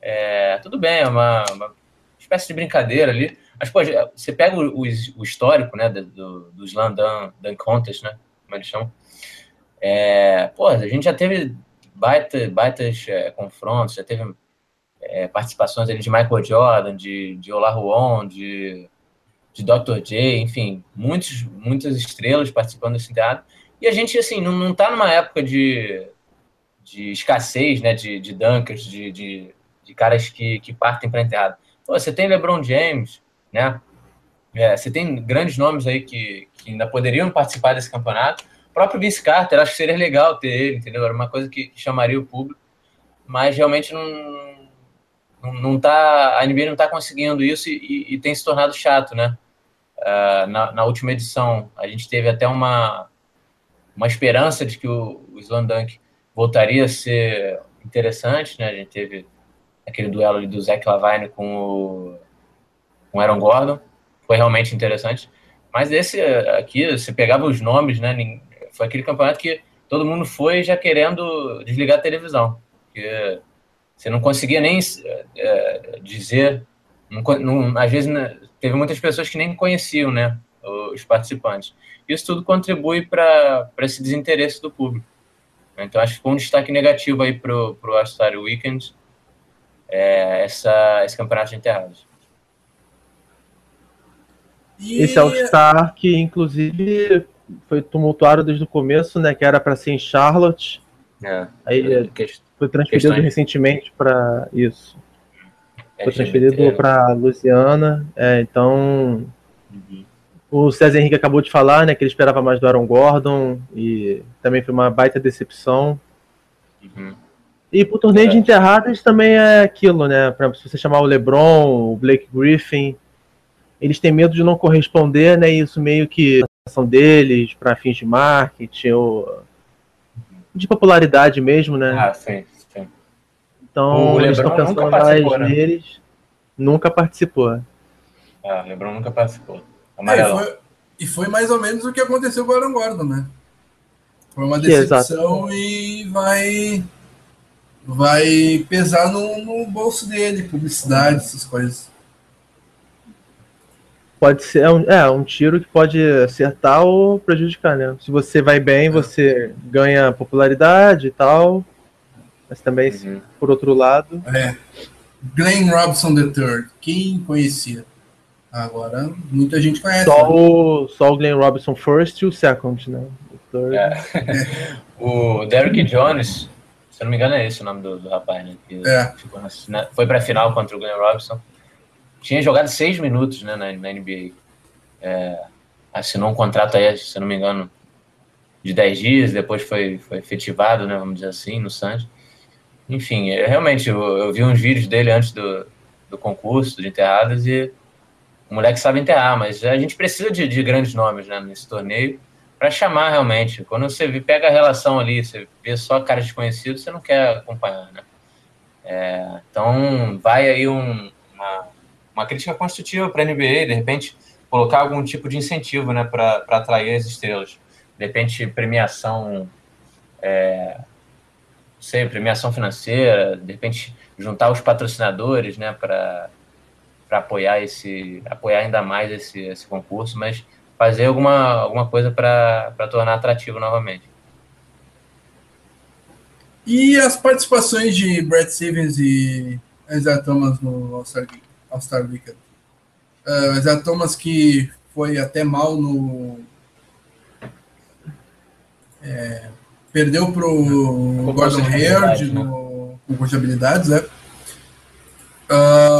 é, tudo bem, é uma, uma, espécie de brincadeira ali, mas pô, você pega o, o histórico, né, do, do Slam Dan Contest, né, como eles chamam, é, pô, a gente já teve baita, baitas é, confrontos, já teve é, participações ali de Michael Jordan, de, de Olajuwon, de de Dr. J, enfim, muitos, muitas estrelas participando desse teatro. E a gente, assim, não, não tá numa época de, de escassez, né, de, de dunkers, de, de, de caras que, que partem para enterrado. Pô, você tem LeBron James, né? É, você tem grandes nomes aí que, que ainda poderiam participar desse campeonato. O próprio Vince Carter, acho que seria legal ter ele, entendeu? Era uma coisa que, que chamaria o público, mas realmente não, não, não tá, a NBA não está conseguindo isso e, e, e, tem se tornado chato, né? Uh, na, na, última edição, a gente teve até uma, uma esperança de que o, o Slam Dunk voltaria a ser interessante, né? A gente teve aquele duelo ali do Zach Lavine com o, com Aaron Gordon, foi realmente interessante. Mas esse aqui, você pegava os nomes, né? Foi aquele campeonato que todo mundo foi já querendo desligar a televisão, porque você não conseguia nem é, dizer, não, não, às vezes né, teve muitas pessoas que nem conheciam, né, os participantes. Isso tudo contribui para esse desinteresse do público. Então, acho que foi um destaque negativo aí para o All-Star Weekend, é, essa, esse campeonato de enterrados. E... Esse All-Star que, inclusive, foi tumultuado desde o começo, né, que era para ser em Charlotte. É, aí é, foi transferido recentemente para isso. É, foi transferido para Luciana. É, então, uhum. O César Henrique acabou de falar, né, que ele esperava mais do Aaron Gordon e também foi uma baita decepção. Uhum. E pro torneio é. de enterradas também é aquilo, né? Pra, se você chamar o LeBron, o Blake Griffin, eles têm medo de não corresponder, né? E isso meio que são deles para fins de marketing ou de popularidade mesmo, né? Ah, sim. Então, o eles estão pensando mais né? neles. Nunca participou. Ah, Lebron nunca participou. É, e, foi, e, foi, mais ou menos o que aconteceu com o Aaron Gordon, né? Foi uma decepção e vai vai pesar no, no bolso dele, publicidade, essas coisas. Pode ser é um, é, um tiro que pode acertar ou prejudicar, né? Se você vai bem, é. você ganha popularidade e tal. Mas também, uhum. por outro lado. É. Glenn Robson III, quem conhecia? Agora, muita gente conhece. Só, né? o, só o Glenn Robinson First e o Second, né? O, é. [laughs] o Derrick Jones, se eu não me engano, é esse o nome do, do rapaz, né? Que é. na, foi para a final contra o Glenn Robinson. Tinha jogado seis minutos né, na, na NBA. É, assinou um contrato aí, se eu não me engano, de dez dias, depois foi, foi efetivado, né, vamos dizer assim, no Santos. Enfim, é, realmente, eu, eu, vi uns vídeos dele antes do, do concurso de enterradas e o moleque sabe enterrar, mas a gente precisa de, de grandes nomes né, nesse torneio para chamar realmente. Quando você pega a relação ali, você vê só caras desconhecidos, você não quer acompanhar, né? É, então, vai aí um, uma, uma crítica construtiva para a NBA, de repente, colocar algum tipo de incentivo né, para atrair as estrelas. De repente, premiação, é, sei, premiação financeira, de repente, juntar os patrocinadores né, para apoiar, esse, apoiar ainda mais esse, esse concurso, mas fazer alguma, alguma coisa para tornar atrativo novamente. E as participações de Brad Stevens e Isaiah Thomas no All-Star All Weekend? Uh, Isaiah Thomas que foi até mal no... É, perdeu para o Gordon Hayward né? no concurso de habilidades, né? Uh,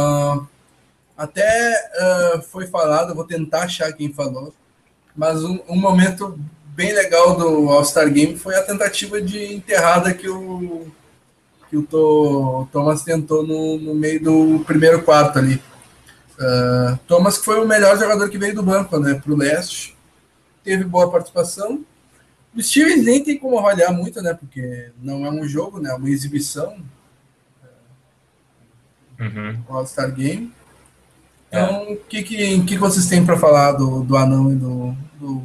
até uh, foi falado, vou tentar achar quem falou, mas um, um momento bem legal do All-Star Game foi a tentativa de enterrada que o, que o Thomas tentou no, no meio do primeiro quarto ali. Uh, Thomas que foi o melhor jogador que veio do banco, né, para o leste, teve boa participação. O Stevens nem tem como avaliar muito, né, porque não é um jogo, né, é uma exibição. Uhum. All-Star Game. Então, o é. que, que, que vocês têm para falar do, do anão e do, do...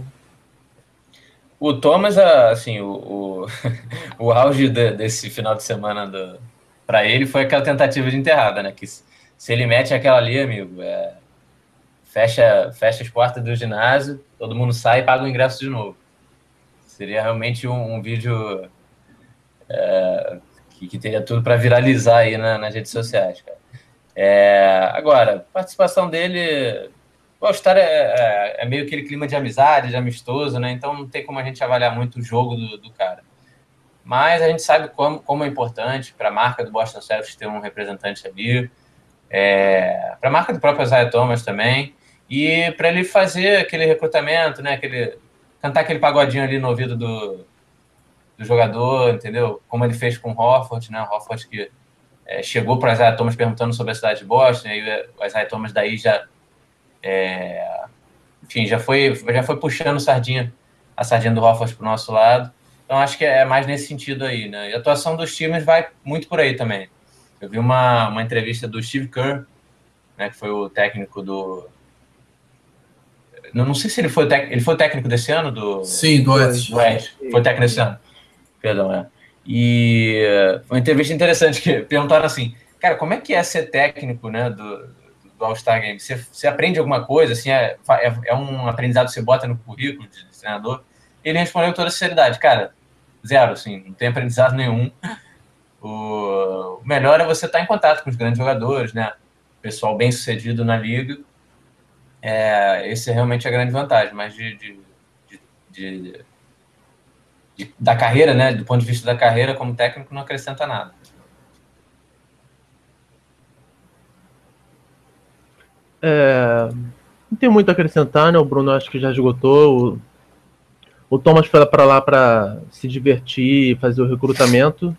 O Thomas, assim, o, o, [laughs] o auge de, desse final de semana para ele foi aquela tentativa de enterrada, né? Que se ele mete aquela ali, amigo, é, fecha, fecha as portas do ginásio, todo mundo sai e paga o ingresso de novo. Seria realmente um, um vídeo é, que, que, teria tudo para viralizar aí na, nas redes sociais, cara. É, agora, participação dele. O All-Star é, é, é, meio aquele clima de amizade, de amistoso, né? Então não tem como a gente avaliar muito o jogo do, do cara. Mas a gente sabe como, como é importante para a marca do Boston Celtics ter um representante ali, é, para a marca do próprio Isaiah Thomas também, e para ele fazer aquele recrutamento, né? Aquele, cantar aquele pagodinho ali no ouvido do, do jogador, entendeu? Como ele fez com o Hofford, né? O que é, chegou para o Isaiah Thomas perguntando sobre a cidade de Boston, e o Isaiah Thomas daí já, é, enfim, já foi, já foi puxando sardinha, a sardinha do Hofford para o nosso lado. Então acho que é mais nesse sentido aí, né? E a atuação dos times vai muito por aí também. Eu vi uma, uma entrevista do Steve Kerr, né, que foi o técnico do. Não, não sei se ele foi, tec... ele foi o técnico desse ano do. Sim, do Oeste. Do Oeste. Foi técnico desse ano. Perdão, é. E foi uma entrevista interessante que [laughs] perguntaram assim, cara, como é que é ser técnico, né, do, do All-Star Game? Você, você, aprende alguma coisa, assim, é, é, é, um aprendizado que você bota no currículo de, treinador? Ele respondeu com toda sinceridade, cara, zero, assim, não tem aprendizado nenhum. O, o melhor é você estar em contato com os grandes jogadores, né, pessoal bem sucedido na liga. É, esse é realmente a grande vantagem, mas de, de, de, de de, da carreira, né, do ponto de vista da carreira como técnico, não acrescenta nada. É, não tem muito a acrescentar, né? O Bruno acho que já esgotou. O, o Thomas foi para lá para se divertir e fazer o recrutamento,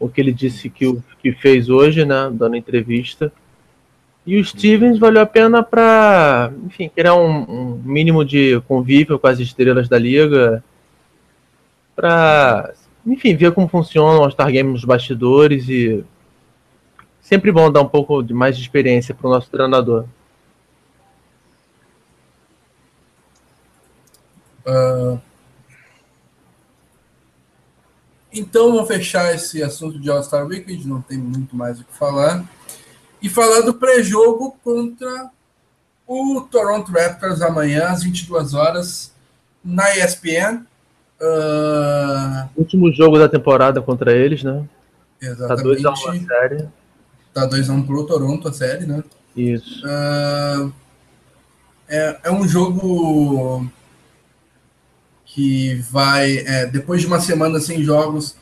o que ele disse que, o, que fez hoje, né? Dando entrevista. E o Stevens valeu a pena para, enfim, criar um, um mínimo de convívio com as estrelas da liga para, enfim, ver como funcionam os Star Games nos bastidores e sempre bom dar um pouco de mais de experiência para o nosso treinador. Uh, então, vamos fechar esse assunto de All-Star Weekend, não tem muito mais o que falar. E falar do pré-jogo contra o Toronto Raptors amanhã, às 22 horas, na ESPN. Uh... Último jogo da temporada contra eles, né? Exatamente. Tá 2x1 a série. Tá 2x1 pro Toronto a série, né? Isso. Uh... É, é um jogo que vai, é, depois de uma semana sem jogos,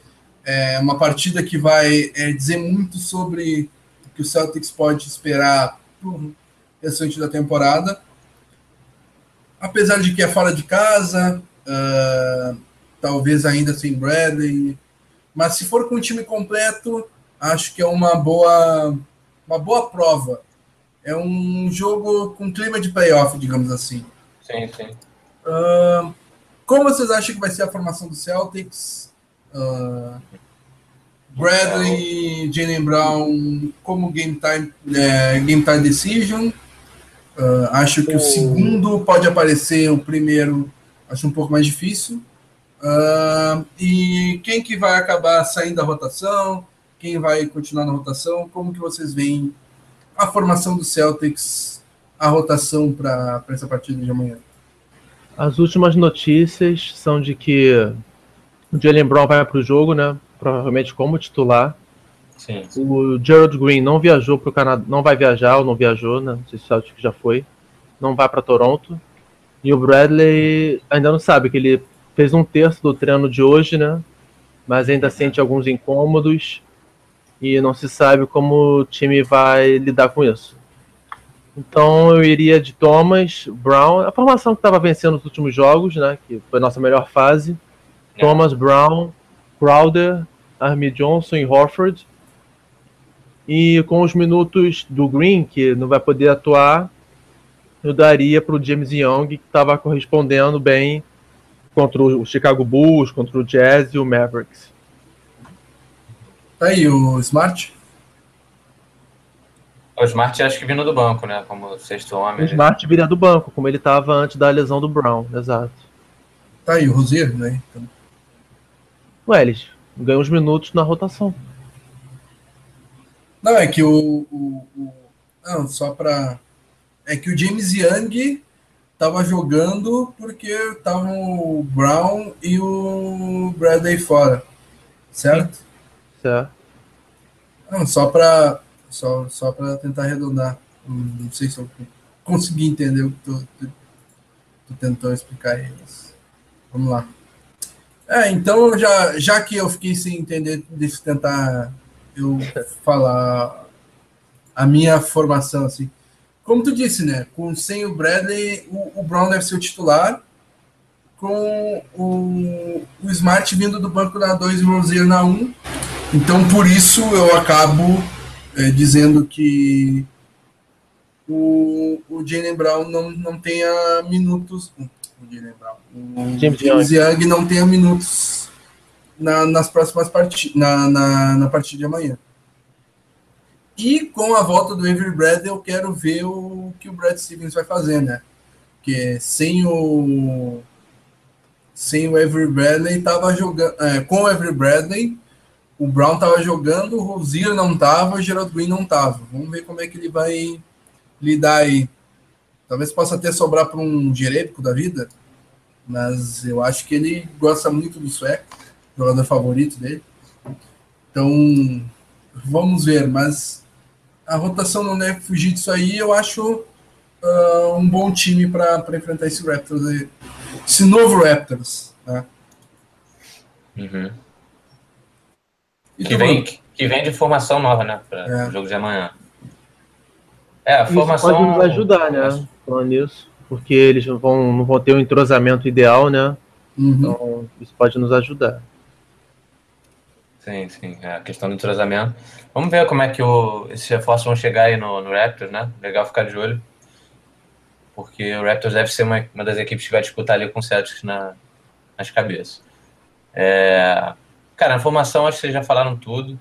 é uma partida que vai é, dizer muito sobre o que o Celtics pode esperar pro restante da temporada. Apesar de que é fora de casa, uh, talvez ainda sem Bradley. Mas se for com o time completo, acho que é uma boa, uma boa prova É um jogo com clima de playoff, digamos assim. Sim, sim. Uh, como vocês acham que vai ser a formação do Celtics? Uh, Bradley, Jalen Brown como game time, é, game time decision. Uh, acho que o segundo pode aparecer, o primeiro acho um pouco mais difícil. Uh, e quem que vai acabar saindo da rotação? Quem vai continuar na rotação? Como que vocês veem a formação do Celtics, a rotação para essa partida de amanhã? As últimas notícias são de que o Jalen Brown vai para o jogo, né? Provavelmente como titular. Sim. O Gerald Green não viajou para o Canadá, não vai viajar ou não viajou, né? Não sei se o Celtic já foi. Não vai para Toronto. E o Bradley ainda não sabe que ele fez um terço do treino de hoje, né? Mas ainda sente alguns incômodos e não se sabe como o time vai lidar com isso. Então eu iria de Thomas, Brown, a formação que estava vencendo os últimos jogos, né? Que foi a nossa melhor fase. É. Thomas, Brown, Crowder, Army Johnson e Horford. E com os minutos do Green, que não vai poder atuar, eu daria para o James Young, que estava correspondendo bem contra o Chicago Bulls, contra o Jazz e o Mavericks. Tá aí o Smart? O Smart acho que vindo do banco, né? Como sexto homem. O Smart viria do banco, como ele estava antes da lesão do Brown, exato. Tá aí o Rosier, né? Então... Ué, eles ganham uns minutos na rotação. Não, é que o. o, o... Não, só para. É que o James Young tava jogando porque estavam o Brown e o Bradley fora. Certo? Certo. Não, só para só, só tentar arredondar. Não sei se eu consegui entender o que tu, tu, tu tentou explicar eles. Vamos lá. É, então, já, já que eu fiquei sem entender, deixa eu tentar eu falar a minha formação, assim. Como tu disse, né? Com, sem o Bradley, o, o Brown deve ser o titular. Com o, o Smart vindo do banco na 2 e o Rozier na 1. Um. Então, por isso, eu acabo é, dizendo que o, o Jalen Brown não, não tenha minutos. O Jalen Brown. O James, James Young não tenha minutos na, nas próximas partidas, na, na, na partida de amanhã. E com a volta do Avery Bradley, eu quero ver o que o Brad Stevens vai fazer, né? Porque sem o sem o Avery Bradley tava jogando é, com o Avery Bradley o Brown estava jogando, o Rosier não estava, o Gerald Green não estava. Vamos ver como é que ele vai lidar aí. Talvez possa até sobrar para um Jerebico da vida, mas eu acho que ele gosta muito do sueco, jogador favorito dele. Então, vamos ver, mas a rotação não deve fugir disso aí. Eu acho uh, um bom time para enfrentar esse Raptors, esse novo Raptors. Né? Uhum. Que vem, que vem de formação nova, né? Para é. o jogo de amanhã. É, a formação. Isso pode nos ajudar, né? Falando nisso. Porque eles vão, não vão ter um entrosamento ideal, né? Uhum. Então, isso pode nos ajudar. Sim, sim. É a questão do entrosamento. Vamos ver como é que o, esses reforços vão chegar aí no, no Raptors, né? Legal ficar de olho. Porque o Raptors deve ser uma, uma das equipes que vai disputar ali com o Celtics na, nas cabeças. É, Cara, na formação acho que vocês já falaram tudo.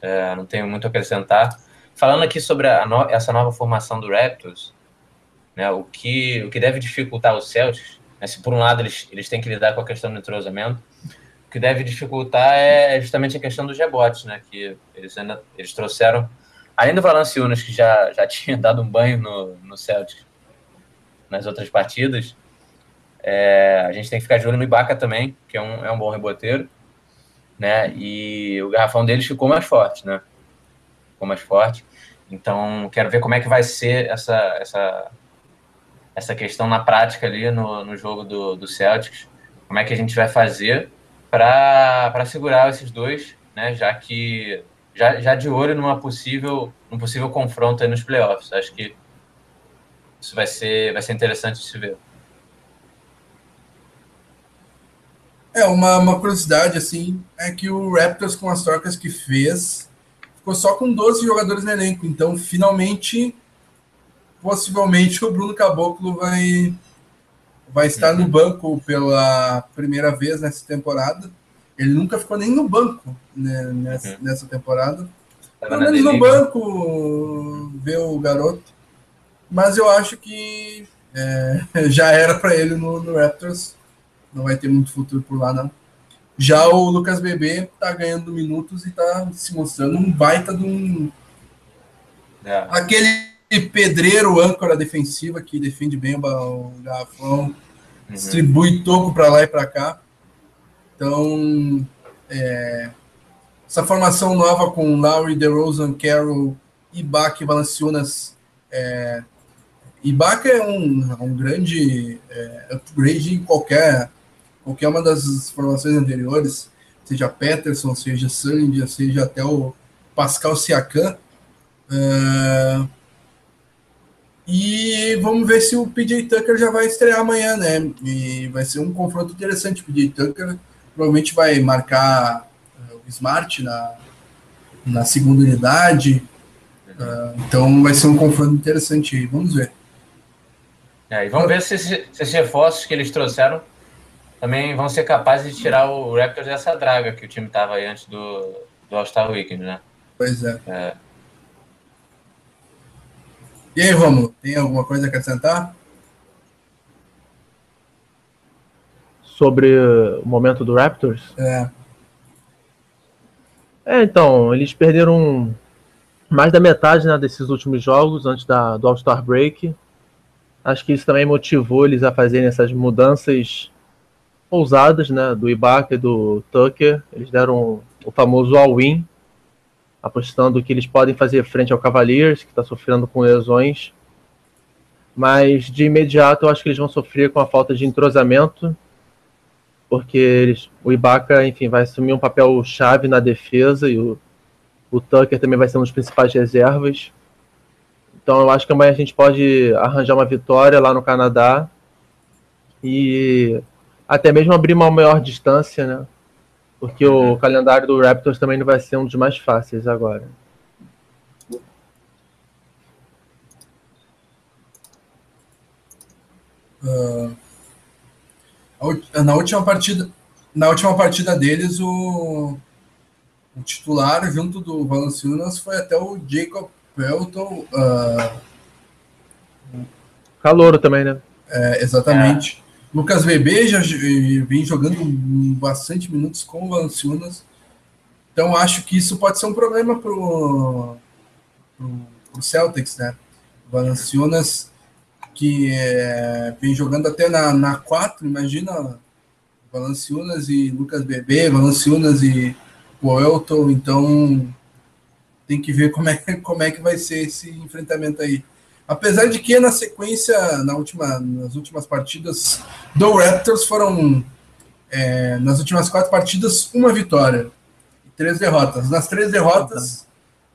É, não tenho muito a acrescentar. Falando aqui sobre no... essa nova formação do Raptors, né, o, que, o que deve dificultar os Celtics, né, se por um lado eles, eles têm que lidar com a questão do entrosamento, o que deve dificultar é justamente a questão dos rebotes, né, que eles ainda eles trouxeram, além do Valanciunas, que já, já [laughs] tinha dado um banho no, no Celtics nas outras partidas, é, a gente tem que ficar de olho no Ibaka também, que é um, é um bom reboteiro né? E o garrafão deles ficou mais forte, né? Ficou mais forte. Então, quero ver como é que vai ser essa, essa, essa questão na prática ali no, no jogo do, do Celtics. Como é que a gente vai fazer para segurar esses dois, né? Já que já, já de olho numa possível, num possível confronto nos playoffs. Acho que isso vai ser, vai ser interessante de se ver. É, uma, uma curiosidade, assim, é que o Raptors, com as trocas que fez, ficou só com 12 jogadores no elenco. Então, finalmente, possivelmente [laughs] o Bruno Caboclo vai, vai estar no banco pela primeira vez nessa temporada. Ele nunca ficou nem no banco né, nessa, uhum. nessa temporada. Pelo menos no banco, ver o garoto. Mas eu acho que é, [laughs] já era para ele no, no, Raptors. Não vai ter muito futuro por lá, não. Já o Lucas Bebê tá ganhando minutos e tá se mostrando um baita de um. É. Aquele pedreiro âncora defensiva que defende bem o garrafão, uhum. distribui toco para lá e para cá. Então, é, essa formação nova com Lowry, DeRozan, Carroll, Ibaka e Valanciunas. É, Ibaka é um, um grande é, upgrade em qualquer, qualquer uma das formações anteriores, seja Peterson, seja Sullinger, seja até o Pascal Siakam. É, e vamos ver se o PJ Tucker já vai estrear amanhã, né? E vai ser um confronto interessante. O PJ Tucker provavelmente vai marcar uh, o Smart na, na segunda unidade. Uh, então vai ser um confronto interessante aí. Vamos ver. É, e vamos ver se, se, esses reforços que eles trouxeram também vão ser capazes de tirar o Raptors dessa draga que o time estava aí antes do, do All-Star Weekend, né? Pois é. é. E aí, Romulo, tem alguma coisa a acrescentar? Sobre o momento do Raptors? É. É, então, eles perderam mais da metade né, desses últimos jogos antes da, do All-Star Break. Acho que isso também motivou eles a fazerem essas mudanças ousadas, né, do Ibaka e do Tucker. Eles deram o famoso all-in apostando que eles podem fazer frente ao Cavaliers, que está sofrendo com lesões. Mas de imediato eu acho que eles vão sofrer com a falta de entrosamento, porque eles, o Ibaka, enfim, vai assumir um papel chave na defesa e o, o Tucker também vai ser um dos principais reservas. Então eu acho que amanhã a gente pode arranjar uma vitória lá no Canadá e até mesmo abrir uma maior distância, né? Porque uhum. o calendário do Raptors também não vai ser um dos mais fáceis agora. Uh, na última partida, na última partida deles, o, o titular junto do Valanciunas foi até o Jacob Pelton. Uh, Calouro também, né? É, exatamente. É. Lucas Bebê já vem jogando bastante minutos com o Valanciunas. Então acho que isso pode ser um problema para o Celtics, né? O Valanciunas que é, vem jogando até na, na 4, imagina Valanciunas e Lucas Bebê, Valanciunas e Poelton, então tem que ver como é, [laughs] como é que vai ser esse enfrentamento aí. Apesar de que na sequência, na última, nas últimas partidas do Raptors foram é, nas últimas quatro partidas uma vitória e três derrotas. Nas três derrotas,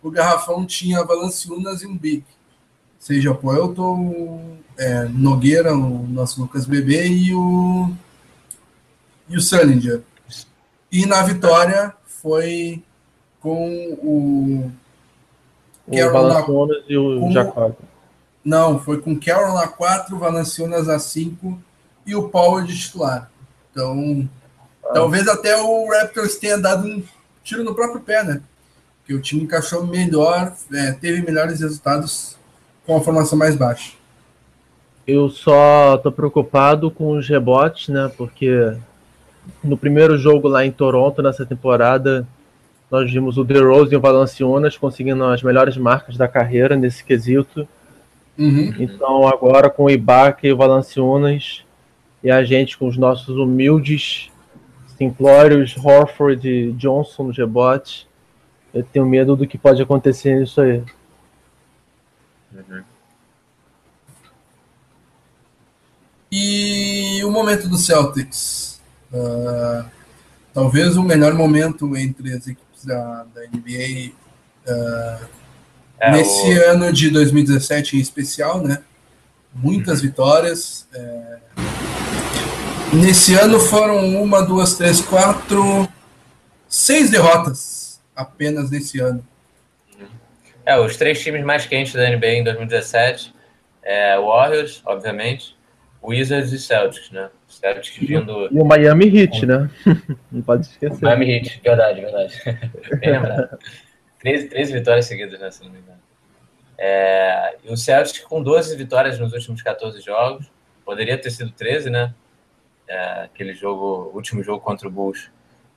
o Garrafão tinha Valanciunas e um Big. Seja o Poelton, é, Nogueira, o nosso Lucas Bebê e o e o Sullinger. E na vitória foi com o o Valanciunas e o Jacob. Não, foi com Carroll na 4, Valanciunas na 5 e o Power de titular. Então, ah. talvez até o Raptors tenha dado um tiro no próprio pé, né? Porque o time encaixou melhor, é, teve melhores resultados com a formação mais baixa. Eu só tô preocupado com os rebotes, né? Porque no primeiro jogo lá em Toronto, nessa temporada, nós vimos o DeRozan e o Valanciunas conseguindo as melhores marcas da carreira nesse quesito. Uhum. Então agora com o Ibaka e o Valanciunas e a gente com os nossos humildes simplórios Horford e Johnson no rebote, eu tenho medo do que pode acontecer nisso aí. Uhum. E o momento do Celtics? Uh, talvez o melhor momento entre as equipes da, da NBA uh, é, Nesse o... ano de 2017 em especial, né? Muitas uhum. vitórias. É... Nesse ano foram uma, duas, três, quatro, seis derrotas apenas nesse ano. É, os três times mais quentes da NBA em 2017 É, Warriors, obviamente, Wizards e Celtics, né? Celtics vindo. E o Miami Heat, né? [laughs] não pode esquecer. Miami Heat, verdade, verdade. [laughs] Bem lembrado. Três, três vitórias seguidas, né? Se não me engano. É, e o Celtics com 12 vitórias nos últimos 14 jogos. Poderia ter sido 13, né? É, aquele jogo, último jogo contra o Bulls,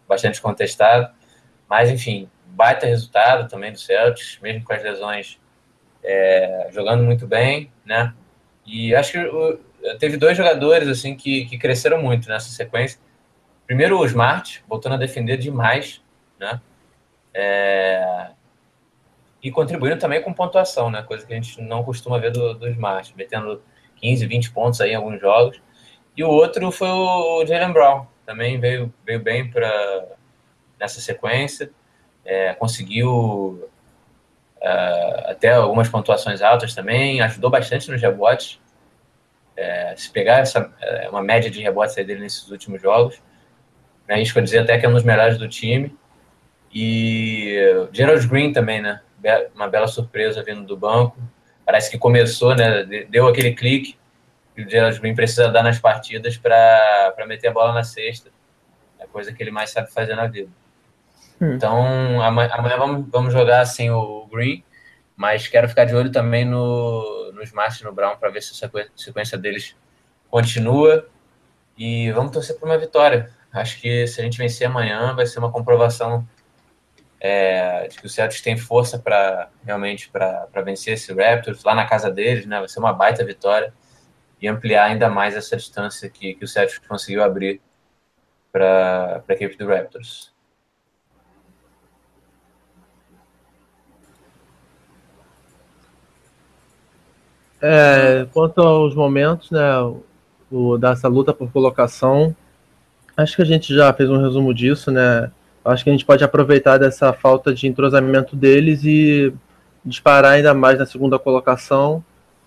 bastante contestado. Mas, enfim, baita resultado também do Celtics, mesmo com as lesões, é, jogando muito bem, né? E acho que o, teve dois jogadores assim que, que cresceram muito nessa sequência. Primeiro o Smart, voltando a defender demais, né? É, e contribuindo também com pontuação, né? Coisa que a gente não costuma ver do, do Smart, metendo 15, 20 pontos aí em alguns jogos. E o outro foi o Jalen Brown, também veio, veio bem para nessa sequência, é, conseguiu uh, até algumas pontuações altas também, ajudou bastante nos rebotes. É, se pegar essa, é, uma média de rebotes dele nesses últimos jogos, né, isso quer dizer até que é um dos melhores do time. E Gerald Green também, né? Uma bela surpresa vindo do banco. Parece que começou, né? Deu aquele clique que o Gerald Green precisa dar nas partidas para meter a bola na cesta. É a coisa que ele mais sabe fazer na vida. Hum. Então, amanhã vamos, vamos jogar sem o Green, mas quero ficar de olho também no, no Smart e no Brown para ver se a sequência deles continua. E vamos torcer por uma vitória. Acho que se a gente vencer amanhã, vai ser uma comprovação é, de que o Celtics tem força para realmente para vencer esse Raptors lá na casa deles, né? Vai ser uma baita vitória e ampliar ainda mais essa distância que, que o Celtics conseguiu abrir para a equipe do Raptors. É, quanto aos momentos, né, o, dessa luta por colocação, acho que a gente já fez um resumo disso, né? Acho que a gente pode aproveitar dessa falta de entrosamento deles e disparar ainda mais na segunda colocação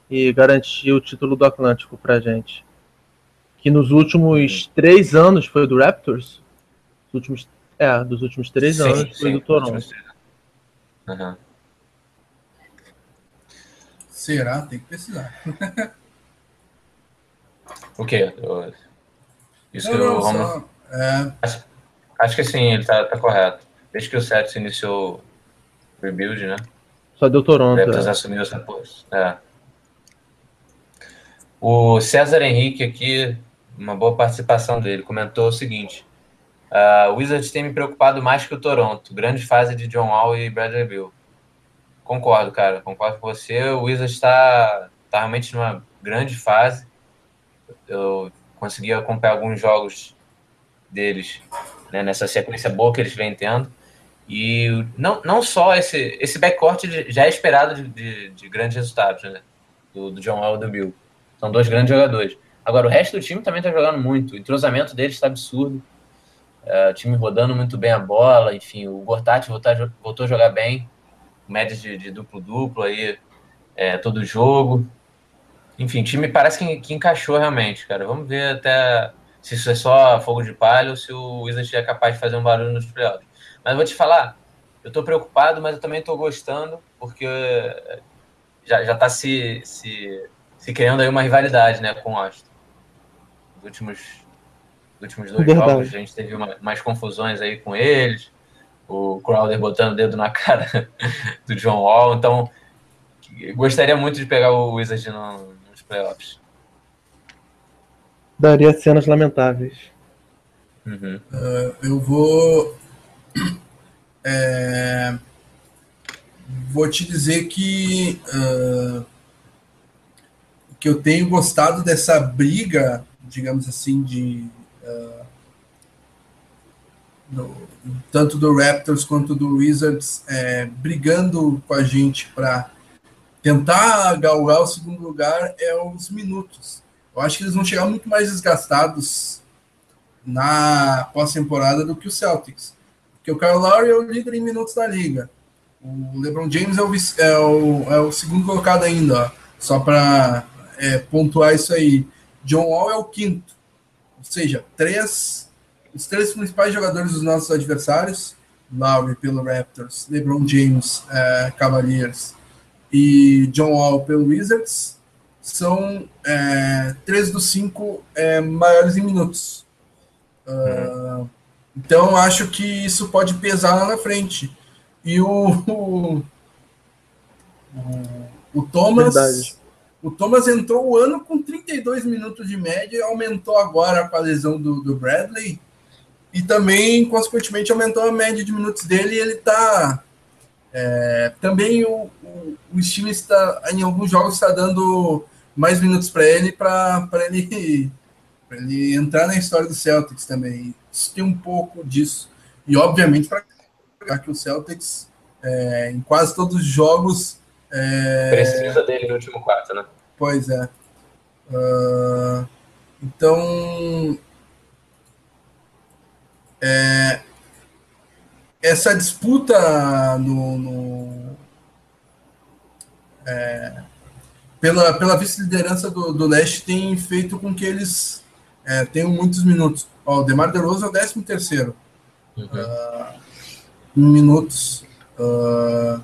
e garantir o título do Atlântico pra gente. Que nos últimos três anos foi do Raptors? Os últimos, é, dos últimos três sim, anos sim, foi do Toronto. Uhum. Será? Tem que precisar. o quê? Isso não, que eu só, é... acho, que sim, ele tá, tá correto. Desde que o Celtics iniciou o rebuild, né? Só deu Toronto. O é. assumiu essa posse. É. O César Henrique aqui, uma boa participação dele, comentou o seguinte: uh, o Wizards tem me preocupado mais que o Toronto. Grande fase de John Wall e Bradley Bill. Concordo, cara. Concordo com você. O Wizards está tá realmente numa grande fase. Eu consegui acompanhar alguns jogos deles né, nessa sequência boa que eles vêm tendo. E não, não só esse, esse backcourt já é esperado de, de, de grandes resultados, né? Do, do John Wall e do Bill. São dois grandes jogadores. Agora, o resto do time também está jogando muito. O entrosamento deles está absurdo. É, o time rodando muito bem a bola. Enfim, o Gortati voltou, voltou a jogar bem médias de duplo-duplo aí é, todo jogo. Enfim, o time parece que, que, encaixou realmente, cara. Vamos ver até se isso é só fogo de palha ou se o Wizards é capaz de fazer um barulho nos playoffs. Mas eu vou te falar, eu tô preocupado, mas eu também tô gostando, porque já, já tá se, se, se criando aí uma rivalidade, né, com o Austin. Nos últimos, nos últimos dois Verdade. jogos a gente teve uma, mais confusões aí com eles o Crowder botando o dedo na [laughs] cara do John Wall. Então, gostaria muito de pegar o Wizard no, nos playoffs. Daria cenas lamentáveis. Uhum. Uh, eu vou. É, vou te dizer que. Uh, que eu tenho gostado dessa briga, digamos assim, de. Uh, no, tanto do Raptors quanto do Wizards, é, brigando com a gente para tentar galgar o segundo lugar é os minutos. Eu acho que eles vão chegar muito mais desgastados na pós-temporada do que o Celtics. Porque o Kyle Lowry é o líder em minutos da liga. O LeBron James é o, é o, é o segundo colocado ainda, ó, só para é, pontuar isso aí. John Wall é o quinto. Ou seja, três os três principais jogadores dos nossos adversários, Lowry pelo Raptors, LeBron James, é, Cavaliers e John Wall pelo Wizards, são é, três dos cinco é, maiores em minutos. Uh, então, acho que isso pode pesar lá na frente. E [laughs] o, o, o Thomas. Verdade. O Thomas entrou o ano com 32 minutos de média, aumentou agora com a lesão do, do Bradley e também, consequentemente, aumentou a média de minutos dele e ele está. É, também o, o, o time está, em alguns jogos, está dando mais minutos para ele, para ele, ele entrar na história do Celtics também. Tem um pouco disso. E, obviamente, para que o Celtics, é, em quase todos os jogos. É, Precisa dele no último quarto, né? Pois é. Uh, então, é, essa disputa no, no é, pela, pela vice-liderança do, do Leste tem feito com que eles é, tenham muitos minutos. Ó, o Demar DeRozan é o 13 terceiro uhum. uh, minutos. Uh,